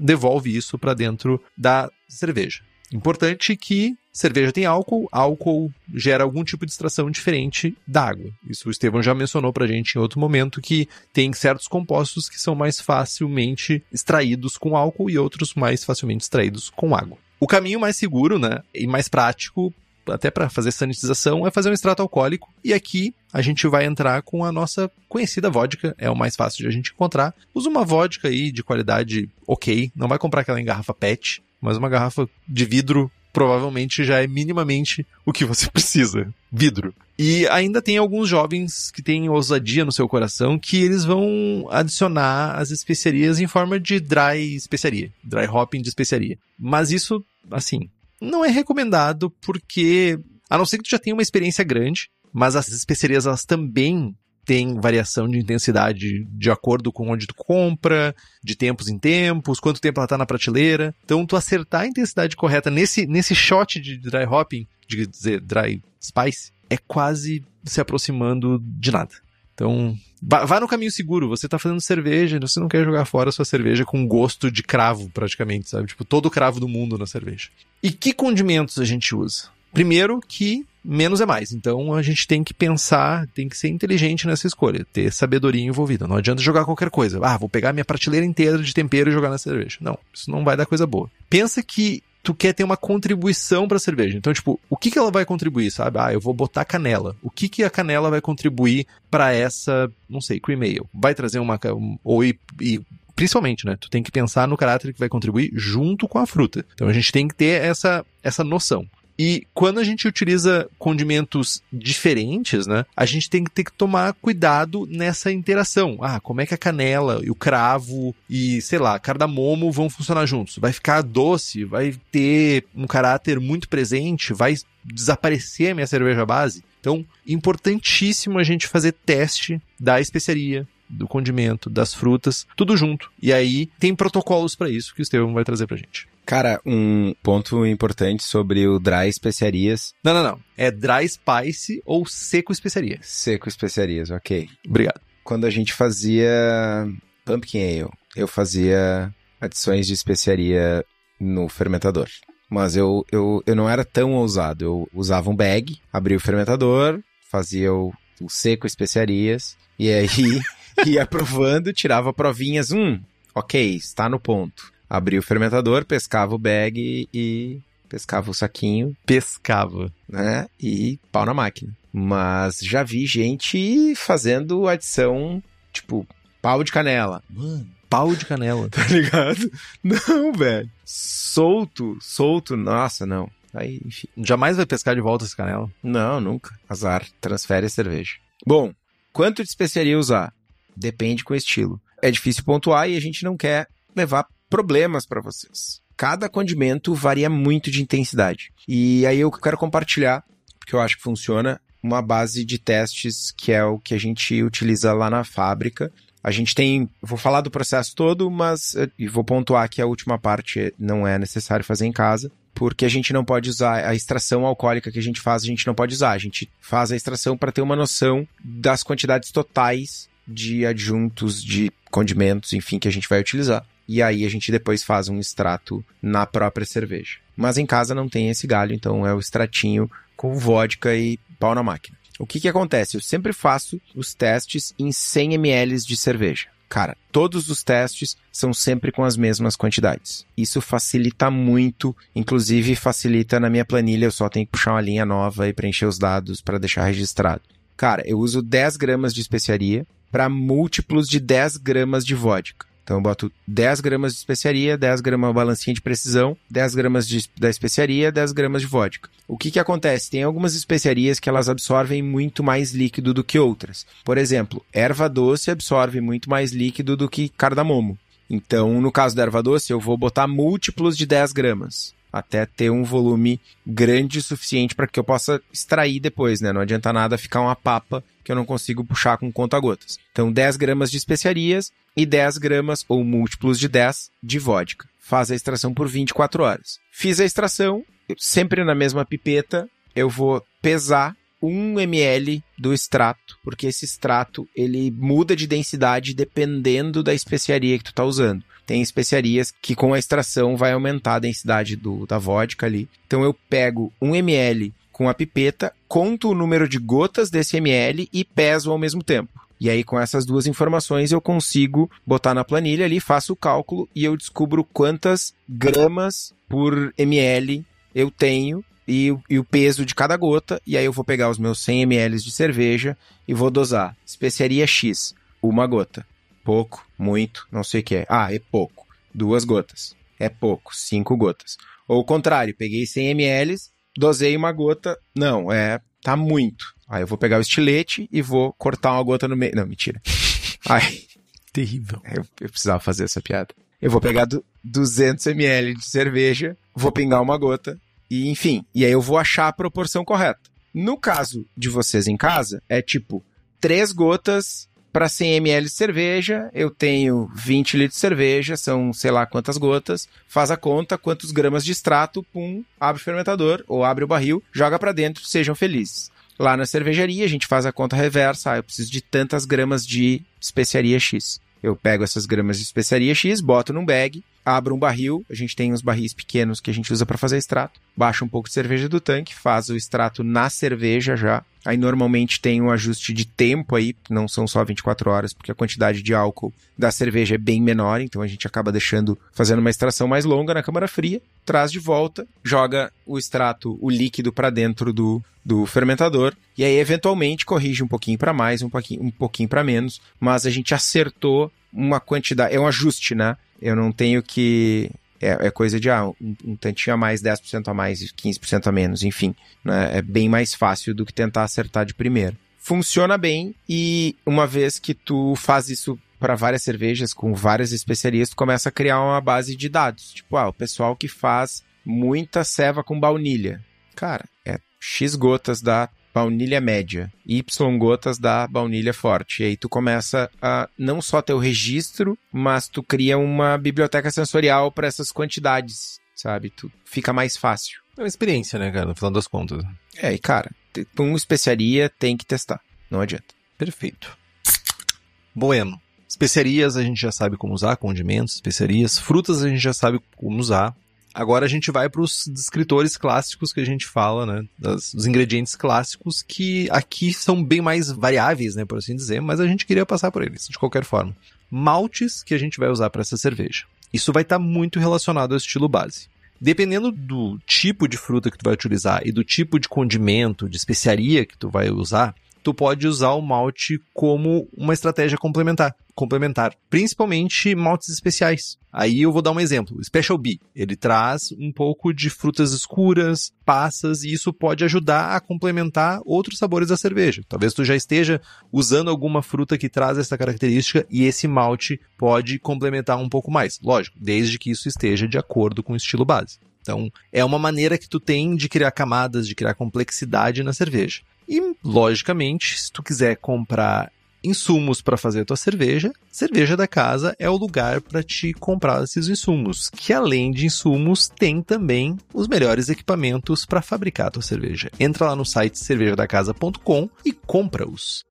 devolve isso para dentro da cerveja. Importante que cerveja tem álcool, álcool gera algum tipo de extração diferente da água. Isso o Estevão já mencionou pra gente em outro momento que tem certos compostos que são mais facilmente extraídos com álcool e outros mais facilmente extraídos com água. O caminho mais seguro, né, e mais prático até para fazer sanitização, é fazer um extrato alcoólico. E aqui a gente vai entrar com a nossa conhecida vodka, é o mais fácil de a gente encontrar. Usa uma vodka aí de qualidade ok, não vai comprar aquela em garrafa PET, mas uma garrafa de vidro provavelmente já é minimamente o que você precisa. Vidro. E ainda tem alguns jovens que têm ousadia no seu coração que eles vão adicionar as especiarias em forma de dry especiaria, dry hopping de especiaria. Mas isso, assim, não é recomendado porque, a não ser que tu já tenha uma experiência grande, mas as especiarias elas também tem variação de intensidade de acordo com onde tu compra, de tempos em tempos, quanto tempo ela tá na prateleira. Então, tu acertar a intensidade correta nesse, nesse shot de dry hopping, de dizer dry spice, é quase se aproximando de nada. Então, vá no caminho seguro. Você tá fazendo cerveja, você não quer jogar fora a sua cerveja com gosto de cravo, praticamente, sabe? Tipo, todo cravo do mundo na cerveja. E que condimentos a gente usa? Primeiro que menos é mais. Então a gente tem que pensar, tem que ser inteligente nessa escolha, ter sabedoria envolvida. Não adianta jogar qualquer coisa. Ah, vou pegar minha prateleira inteira de tempero e jogar na cerveja. Não, isso não vai dar coisa boa. Pensa que tu quer ter uma contribuição para a cerveja. Então, tipo, o que que ela vai contribuir, sabe? Ah, eu vou botar canela. O que que a canela vai contribuir para essa, não sei, cream ale? Vai trazer uma um, ou e, e principalmente, né? Tu tem que pensar no caráter que vai contribuir junto com a fruta. Então a gente tem que ter essa essa noção. E quando a gente utiliza condimentos diferentes, né, a gente tem que ter que tomar cuidado nessa interação. Ah, como é que a canela e o cravo e, sei lá, cardamomo vão funcionar juntos? Vai ficar doce? Vai ter um caráter muito presente? Vai desaparecer a minha cerveja base? Então, importantíssimo a gente fazer teste da especiaria, do condimento, das frutas, tudo junto. E aí tem protocolos para isso que o Estevam vai trazer pra gente. Cara, um ponto importante sobre o dry especiarias. Não, não, não. É dry spice ou seco especiaria. Seco especiarias, ok. Obrigado. Quando a gente fazia pumpkin ale, eu fazia adições de especiaria no fermentador. Mas eu, eu, eu não era tão ousado. Eu usava um bag, abria o fermentador, fazia o, o seco especiarias, e aí ia provando, tirava provinhas. Hum, ok, está no ponto abria o fermentador, pescava o bag e pescava o saquinho. Pescava. Né? E pau na máquina. Mas já vi gente fazendo adição, tipo, pau de canela. Mano, pau de canela. Tá ligado? Não, velho. Solto, solto. Nossa, não. Aí, enfim. Jamais vai pescar de volta esse canela? Não, nunca. Azar. Transfere a cerveja. Bom, quanto de especiaria usar? Depende com o estilo. É difícil pontuar e a gente não quer levar problemas para vocês. Cada condimento varia muito de intensidade. E aí eu quero compartilhar, porque eu acho que funciona, uma base de testes que é o que a gente utiliza lá na fábrica. A gente tem, vou falar do processo todo, mas eh, e vou pontuar que a última parte não é necessário fazer em casa, porque a gente não pode usar a extração alcoólica que a gente faz, a gente não pode usar. A gente faz a extração para ter uma noção das quantidades totais de adjuntos, de condimentos, enfim, que a gente vai utilizar e aí a gente depois faz um extrato na própria cerveja. Mas em casa não tem esse galho, então é o extratinho com vodka e pau na máquina. O que que acontece? Eu sempre faço os testes em 100 ml de cerveja. Cara, todos os testes são sempre com as mesmas quantidades. Isso facilita muito, inclusive facilita na minha planilha, eu só tenho que puxar uma linha nova e preencher os dados para deixar registrado. Cara, eu uso 10 gramas de especiaria para múltiplos de 10 gramas de vodka. Então eu boto 10 gramas de especiaria, 10 gramas balancinha de precisão, 10 gramas de, da especiaria, 10 gramas de vodka. O que que acontece? Tem algumas especiarias que elas absorvem muito mais líquido do que outras. Por exemplo, erva doce absorve muito mais líquido do que cardamomo. Então, no caso da erva doce, eu vou botar múltiplos de 10 gramas até ter um volume grande o suficiente para que eu possa extrair depois, né? Não adianta nada ficar uma papa que eu não consigo puxar com conta-gotas. Então, 10 gramas de especiarias e 10 gramas ou múltiplos de 10 de vodka. Faz a extração por 24 horas. Fiz a extração, sempre na mesma pipeta, eu vou pesar 1 ml do extrato, porque esse extrato ele muda de densidade dependendo da especiaria que tu tá usando. Tem especiarias que com a extração vai aumentar a densidade do, da vodka ali. Então eu pego 1 ml com a pipeta, conto o número de gotas desse ml e peso ao mesmo tempo. E aí, com essas duas informações, eu consigo botar na planilha ali, faço o cálculo e eu descubro quantas gramas por ml eu tenho e, e, o peso de cada gota. E aí eu vou pegar os meus 100 ml de cerveja e vou dosar. Especiaria X, uma gota. Pouco, muito, não sei o que é. Ah, é pouco. Duas gotas. É pouco, cinco gotas. Ou o contrário, peguei 100 ml, dosei uma gota. Não, é, tá muito. Aí eu vou pegar o estilete e vou cortar uma gota no meio. Não, mentira. Ai. Terrível. Eu, eu precisava fazer essa piada. Eu vou pegar do, 200 ml de cerveja, vou pingar uma gota, e enfim. E aí eu vou achar a proporção correta. No caso de vocês em casa, é tipo três gotas para 100 ml de cerveja, eu tenho 20 litros de cerveja, são sei lá quantas gotas, faz a conta, quantos gramas de extrato, pum, abre o fermentador ou abre o barril, joga para dentro, sejam felizes. Lá na cervejaria a gente faz a conta reversa, ah, eu preciso de tantas gramas de especiaria X. Eu pego essas gramas de especiaria X, boto num bag, abro um barril, a gente tem uns barris pequenos que a gente usa para fazer extrato, baixa um pouco de cerveja do tanque, faz o extrato na cerveja já. Aí normalmente tem um ajuste de tempo aí, não são só 24 horas, porque a quantidade de álcool da cerveja é bem menor, então a gente acaba deixando, fazendo uma extração mais longa na câmara fria, traz de volta, joga o extrato, o líquido para dentro do, do fermentador, e aí eventualmente corrige um pouquinho para mais, um pouquinho, um pouquinho para menos, mas a gente acertou uma quantidade, é um ajuste, né? Eu não tenho que. É, é coisa de ah, um, um tantinho a mais, 10% a mais, 15% a menos, enfim. Né? É bem mais fácil do que tentar acertar de primeiro. Funciona bem e uma vez que tu faz isso para várias cervejas com várias especiarias, tu começa a criar uma base de dados. Tipo, ah, o pessoal que faz muita ceva com baunilha. Cara, é X gotas da baunilha média, Y gotas da baunilha forte. E aí tu começa a não só ter o registro, mas tu cria uma biblioteca sensorial para essas quantidades, sabe? Tu fica mais fácil. É uma experiência, né, cara, no final das contas. É, e cara, uma especiaria tem que testar, não adianta. Perfeito. Bueno. Especiarias a gente já sabe como usar, condimentos, especiarias. Frutas a gente já sabe como usar. Agora a gente vai para os descritores clássicos que a gente fala, né? Das, dos ingredientes clássicos que aqui são bem mais variáveis, né? Por assim dizer, mas a gente queria passar por eles, de qualquer forma. Maltes que a gente vai usar para essa cerveja. Isso vai estar tá muito relacionado ao estilo base. Dependendo do tipo de fruta que tu vai utilizar e do tipo de condimento, de especiaria que tu vai usar, tu pode usar o malte como uma estratégia complementar, complementar, principalmente maltes especiais. Aí eu vou dar um exemplo, Special B, ele traz um pouco de frutas escuras, passas, e isso pode ajudar a complementar outros sabores da cerveja. Talvez tu já esteja usando alguma fruta que traz essa característica e esse malte pode complementar um pouco mais. Lógico, desde que isso esteja de acordo com o estilo base. Então, é uma maneira que tu tem de criar camadas, de criar complexidade na cerveja. E, logicamente, se tu quiser comprar insumos para fazer a tua cerveja, cerveja da casa é o lugar para te comprar esses insumos, que além de insumos, tem também os melhores equipamentos para fabricar a tua cerveja. Entra lá no site cervejadacasa.com e compra-os.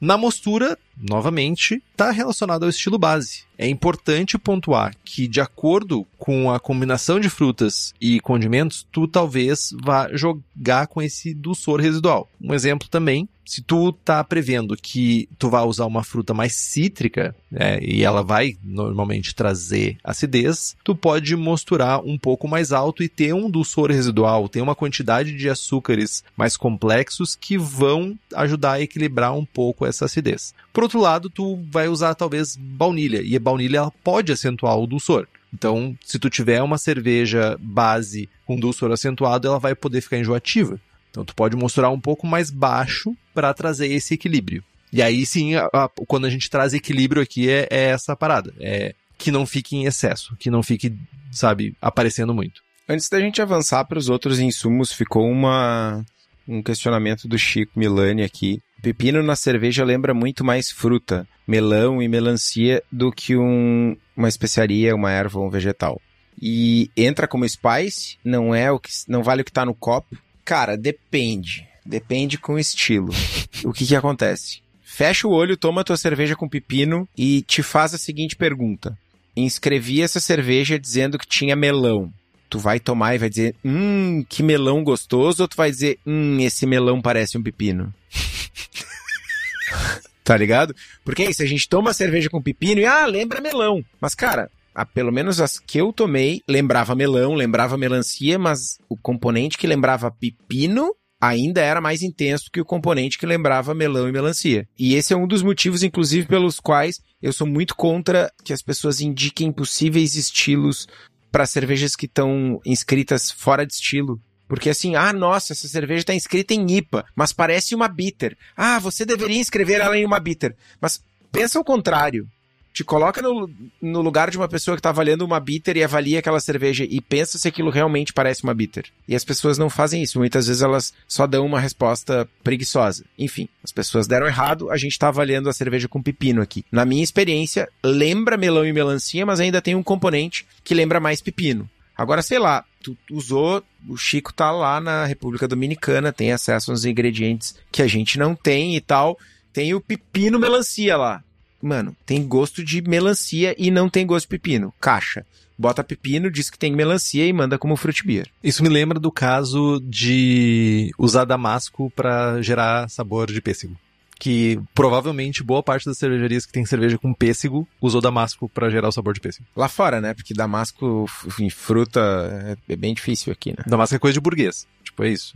Na mostura, novamente, está relacionado ao estilo base. É importante pontuar que, de acordo com a combinação de frutas e condimentos, tu talvez vá jogar com esse dulçor residual. Um exemplo também se tu tá prevendo que tu vai usar uma fruta mais cítrica, né, e ela vai normalmente trazer acidez, tu pode mosturar um pouco mais alto e ter um dulçor residual, ter uma quantidade de açúcares mais complexos que vão ajudar a equilibrar um pouco essa acidez. Por outro lado, tu vai usar talvez baunilha, e a baunilha ela pode acentuar o dulçor. Então, se tu tiver uma cerveja base com dulçor acentuado, ela vai poder ficar enjoativa. Então tu pode mostrar um pouco mais baixo para trazer esse equilíbrio. E aí sim, a, a, quando a gente traz equilíbrio aqui é, é, essa parada. É que não fique em excesso, que não fique, sabe, aparecendo muito. Antes da gente avançar para os outros insumos, ficou uma, um questionamento do Chico Milani aqui. Pepino na cerveja lembra muito mais fruta, melão e melancia do que um, uma especiaria, uma erva ou um vegetal. E entra como spice, não é o que não vale o que está no copo, Cara, depende. Depende com o estilo. o que que acontece? Fecha o olho, toma tua cerveja com pepino e te faz a seguinte pergunta. Inscrevi essa cerveja dizendo que tinha melão. Tu vai tomar e vai dizer, hum, que melão gostoso, ou tu vai dizer, hum, esse melão parece um pepino? tá ligado? Porque é isso, a gente toma cerveja com pepino e, ah, lembra melão. Mas, cara, a, pelo menos as que eu tomei, lembrava melão, lembrava melancia, mas o componente que lembrava pepino ainda era mais intenso que o componente que lembrava melão e melancia. E esse é um dos motivos, inclusive, pelos quais eu sou muito contra que as pessoas indiquem possíveis estilos para cervejas que estão inscritas fora de estilo. Porque assim, ah, nossa, essa cerveja está inscrita em IPA, mas parece uma bitter. Ah, você deveria inscrever ela em uma bitter. Mas pensa o contrário te coloca no, no lugar de uma pessoa que tá avaliando uma bitter e avalia aquela cerveja e pensa se aquilo realmente parece uma bitter. E as pessoas não fazem isso. Muitas vezes elas só dão uma resposta preguiçosa. Enfim, as pessoas deram errado, a gente tá avaliando a cerveja com pepino aqui. Na minha experiência, lembra melão e melancia, mas ainda tem um componente que lembra mais pepino. Agora, sei lá, tu usou, o Chico tá lá na República Dominicana, tem acesso aos ingredientes que a gente não tem e tal. Tem o pepino melancia lá mano, tem gosto de melancia e não tem gosto de pepino. Caixa. Bota pepino, diz que tem melancia e manda como fruit beer. Isso me lembra do caso de usar damasco para gerar sabor de pêssego. Que provavelmente boa parte das cervejarias que tem cerveja com pêssego usou damasco para gerar o sabor de pêssego. Lá fora, né? Porque damasco em fruta é, é bem difícil aqui, né? Damasco é coisa de burguês. Tipo, é isso.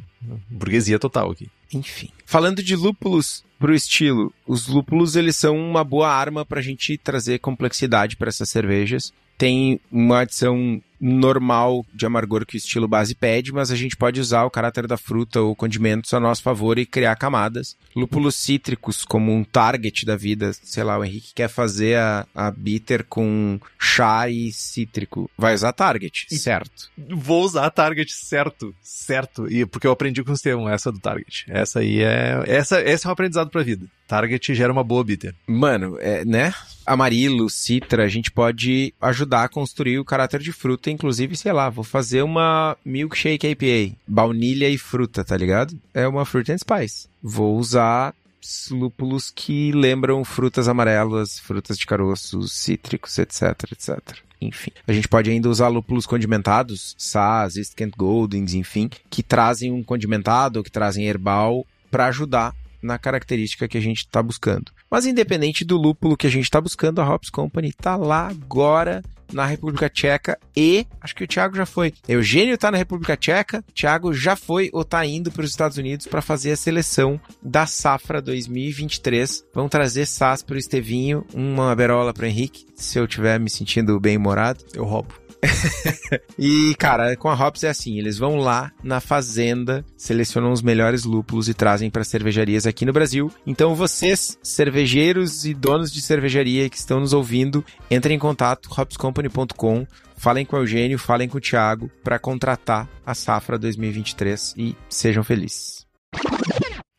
Burguesia total aqui. Enfim. Falando de lúpulos pro estilo, os lúpulos eles são uma boa arma pra gente trazer complexidade para essas cervejas. Tem uma adição normal de amargor que o estilo base pede, mas a gente pode usar o caráter da fruta ou condimentos a nosso favor e criar camadas. Lúpulos cítricos como um target da vida, sei lá, o Henrique quer fazer a, a bitter com chá e cítrico. Vai usar target, certo? Vou usar target, certo, certo. E porque eu aprendi com o Estevão essa do target. Essa aí é essa esse é um aprendizado pra vida. Target gera uma boa bitter. Mano, é, né? Amarilo, citra, a gente pode ajudar a construir o caráter de fruta, inclusive, sei lá, vou fazer uma milkshake IPA, baunilha e fruta, tá ligado? É uma fruit and spice. Vou usar lúpulos que lembram frutas amarelas, frutas de caroços, cítricos, etc, etc. Enfim, a gente pode ainda usar lúpulos condimentados, Saaz, East Kent Goldings, enfim, que trazem um condimentado, que trazem herbal para ajudar na característica que a gente está buscando. Mas independente do lúpulo que a gente está buscando, a Hops Company está lá agora na República Tcheca e acho que o Thiago já foi. Eugênio está na República Tcheca, Thiago já foi ou está indo para os Estados Unidos para fazer a seleção da safra 2023. Vão trazer SAS para o Estevinho, uma berola para Henrique. Se eu estiver me sentindo bem humorado, eu roubo. e, cara, com a Hops é assim: eles vão lá na fazenda, selecionam os melhores lúpulos e trazem para cervejarias aqui no Brasil. Então, vocês, cervejeiros e donos de cervejaria que estão nos ouvindo, entrem em contato, hopscompany.com. Falem com o Eugênio, falem com o Thiago para contratar a safra 2023 e sejam felizes.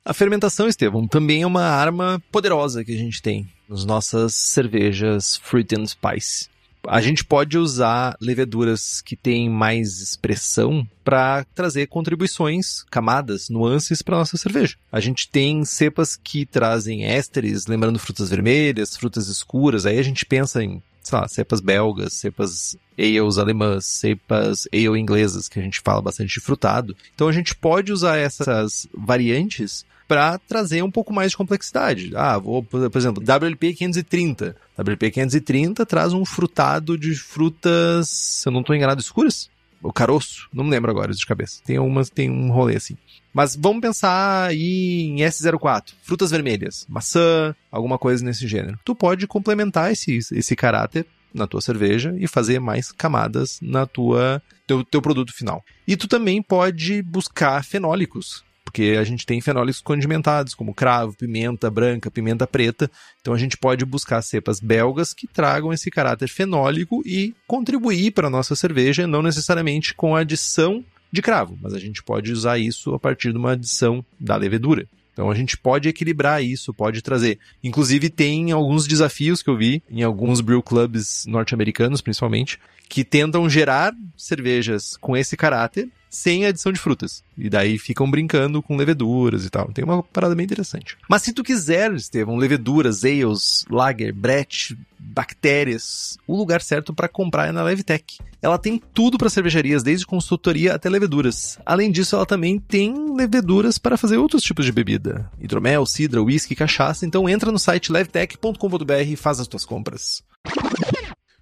A fermentação, Estevam, também é uma arma poderosa que a gente tem nas nossas cervejas Fruit and Spice a gente pode usar leveduras que têm mais expressão para trazer contribuições, camadas, nuances para nossa cerveja. A gente tem cepas que trazem ésteres, lembrando frutas vermelhas, frutas escuras. Aí a gente pensa em sei lá, cepas belgas, cepas ales alemãs, cepas ale inglesas, que a gente fala bastante de frutado. Então a gente pode usar essas variantes para trazer um pouco mais de complexidade. Ah, vou, por exemplo, WLP 530. WLP 530 traz um frutado de frutas, se eu não estou enganado, escuras? O caroço, não me lembro agora de cabeça. Tem umas, tem um rolê assim. Mas vamos pensar aí em S04, frutas vermelhas, maçã, alguma coisa nesse gênero. Tu pode complementar esse, esse caráter na tua cerveja e fazer mais camadas na tua teu, teu produto final. E tu também pode buscar fenólicos, porque a gente tem fenólicos condimentados, como cravo, pimenta branca, pimenta preta. Então a gente pode buscar cepas belgas que tragam esse caráter fenólico e contribuir para a nossa cerveja, não necessariamente com a adição de cravo, mas a gente pode usar isso a partir de uma adição da levedura. Então a gente pode equilibrar isso, pode trazer. Inclusive tem alguns desafios que eu vi em alguns brew clubs norte-americanos, principalmente, que tentam gerar cervejas com esse caráter sem adição de frutas. E daí ficam brincando com leveduras e tal. Tem uma parada bem interessante. Mas se tu quiser, Estevão, leveduras, ales, lager, brett, bactérias, o lugar certo para comprar é na Levtech. Ela tem tudo para cervejarias, desde consultoria até leveduras. Além disso, ela também tem leveduras para fazer outros tipos de bebida. Hidromel, cidra, whisky, cachaça. Então entra no site levtech.com.br e faz as tuas compras.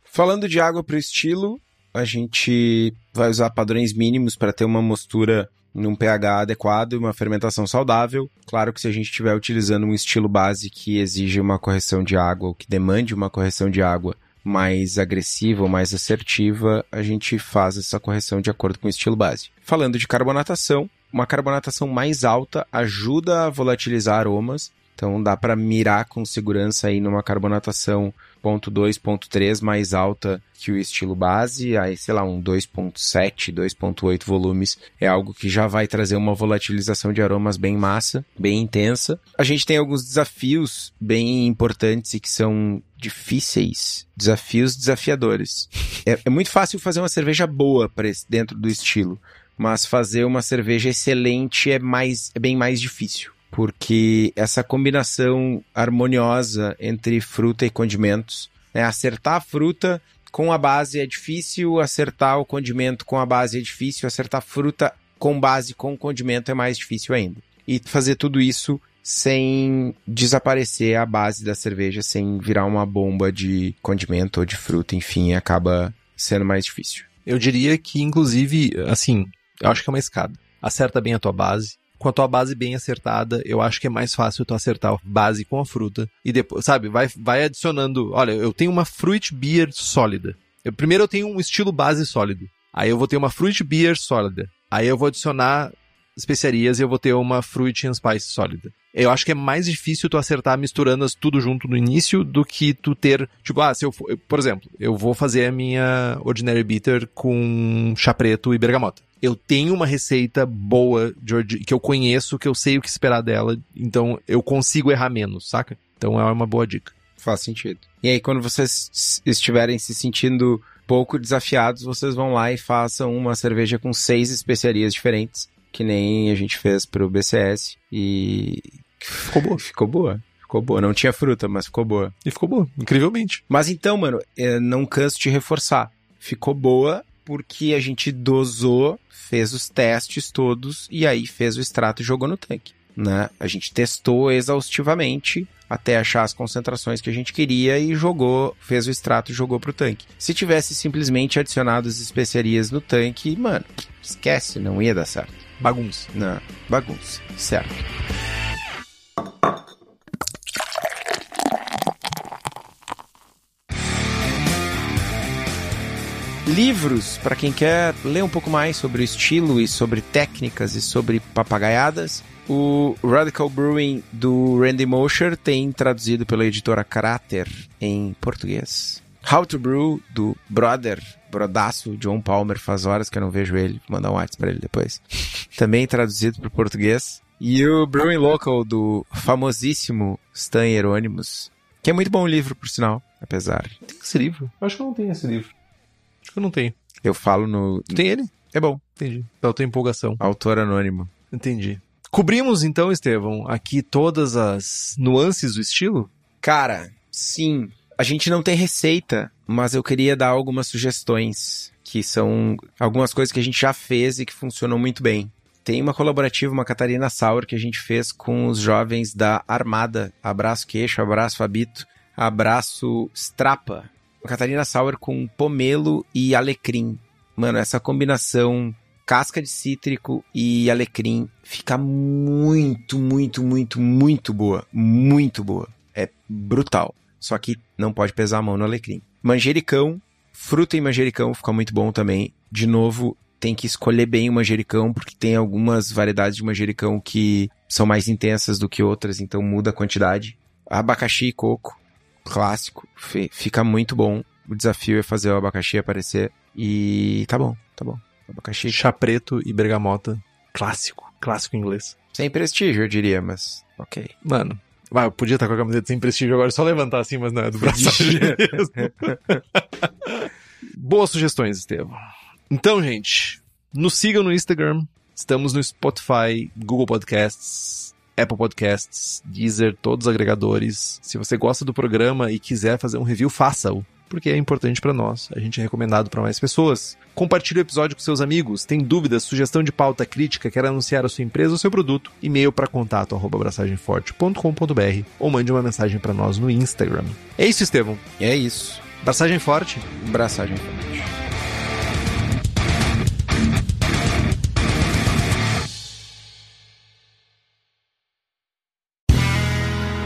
Falando de água para estilo, a gente vai usar padrões mínimos para ter uma mostura num pH adequado e uma fermentação saudável. Claro que se a gente estiver utilizando um estilo base que exige uma correção de água ou que demande uma correção de água mais agressiva ou mais assertiva, a gente faz essa correção de acordo com o estilo base. Falando de carbonatação, uma carbonatação mais alta ajuda a volatilizar aromas então dá para mirar com segurança aí numa carbonatação ponto .2, ponto .3 mais alta que o estilo base, aí sei lá, um 2.7, 2.8 volumes é algo que já vai trazer uma volatilização de aromas bem massa, bem intensa. A gente tem alguns desafios bem importantes e que são difíceis, desafios desafiadores. É, é muito fácil fazer uma cerveja boa para dentro do estilo, mas fazer uma cerveja excelente é mais é bem mais difícil porque essa combinação harmoniosa entre fruta e condimentos, né? acertar a fruta com a base é difícil, acertar o condimento com a base é difícil, acertar fruta com base com condimento é mais difícil ainda. E fazer tudo isso sem desaparecer a base da cerveja, sem virar uma bomba de condimento ou de fruta, enfim, acaba sendo mais difícil. Eu diria que, inclusive, assim, eu acho que é uma escada. Acerta bem a tua base, com a tua base bem acertada, eu acho que é mais fácil tu acertar a base com a fruta. E depois, sabe, vai, vai adicionando. Olha, eu tenho uma fruit beer sólida. Eu, primeiro eu tenho um estilo base sólido. Aí eu vou ter uma fruit beer sólida. Aí eu vou adicionar especiarias e eu vou ter uma fruit and spice sólida. Eu acho que é mais difícil tu acertar misturando as tudo junto no início do que tu ter, tipo, ah, se eu, por exemplo, eu vou fazer a minha ordinary bitter com chá preto e bergamota eu tenho uma receita boa de, que eu conheço, que eu sei o que esperar dela, então eu consigo errar menos, saca? Então é uma boa dica. Faz sentido. E aí, quando vocês estiverem se sentindo pouco desafiados, vocês vão lá e façam uma cerveja com seis especiarias diferentes, que nem a gente fez pro BCS, e ficou boa. Ficou boa. Ficou boa. Não tinha fruta, mas ficou boa. E ficou boa, incrivelmente. Mas então, mano, é, não canso de reforçar. Ficou boa porque a gente dosou, fez os testes todos e aí fez o extrato e jogou no tanque. Né? A gente testou exaustivamente até achar as concentrações que a gente queria e jogou, fez o extrato e jogou pro tanque. Se tivesse simplesmente adicionado as especiarias no tanque, mano, esquece, não ia dar certo. Bagunça. Não, bagunça, certo. Livros, para quem quer ler um pouco mais sobre o estilo e sobre técnicas e sobre papagaiadas. O Radical Brewing do Randy Mosher tem traduzido pela editora Crater em português. How to Brew do brother, brodaço John Palmer, faz horas que eu não vejo ele, vou mandar um WhatsApp para ele depois. Também traduzido para português. E o Brewing Local do famosíssimo Stan Hieronymus, que é muito bom livro, por sinal, apesar. Tem esse livro? Acho que eu não tenho esse livro. Acho que eu não tenho. Eu falo no. Tem ele? É bom. Entendi. Pela tua empolgação. Autor anônimo. Entendi. Cobrimos então, Estevão, aqui todas as nuances do estilo? Cara, sim. A gente não tem receita, mas eu queria dar algumas sugestões que são algumas coisas que a gente já fez e que funcionam muito bem. tem uma colaborativa, uma Catarina Sauer, que a gente fez com os jovens da Armada. Abraço Queixo, abraço Fabito, abraço Strapa. Catarina Sauer com pomelo e alecrim. Mano, essa combinação casca de cítrico e alecrim fica muito, muito, muito, muito boa. Muito boa. É brutal. Só que não pode pesar a mão no alecrim. Manjericão, fruta e manjericão fica muito bom também. De novo, tem que escolher bem o manjericão, porque tem algumas variedades de manjericão que são mais intensas do que outras, então muda a quantidade. Abacaxi e coco, clássico, fica muito bom. O desafio é fazer o abacaxi aparecer e tá bom, tá bom. Abacaxi. Chá preto e bergamota, clássico, clássico inglês. Sem prestígio, eu diria, mas ok. Mano, vai, eu podia estar com a camiseta sem prestígio agora, só levantar assim, mas não é do braço. Boas sugestões, Estevam. Então, gente, nos sigam no Instagram. Estamos no Spotify, Google Podcasts, Apple Podcasts, Deezer, todos os agregadores. Se você gosta do programa e quiser fazer um review, faça-o, porque é importante para nós. A gente é recomendado para mais pessoas. Compartilhe o episódio com seus amigos. Tem dúvidas, sugestão de pauta, crítica, quer anunciar a sua empresa ou seu produto? E-mail para contato abraçagemforte.com.br ou mande uma mensagem para nós no Instagram. É isso, Estevão. É isso. Braçagem forte. Braçagem forte.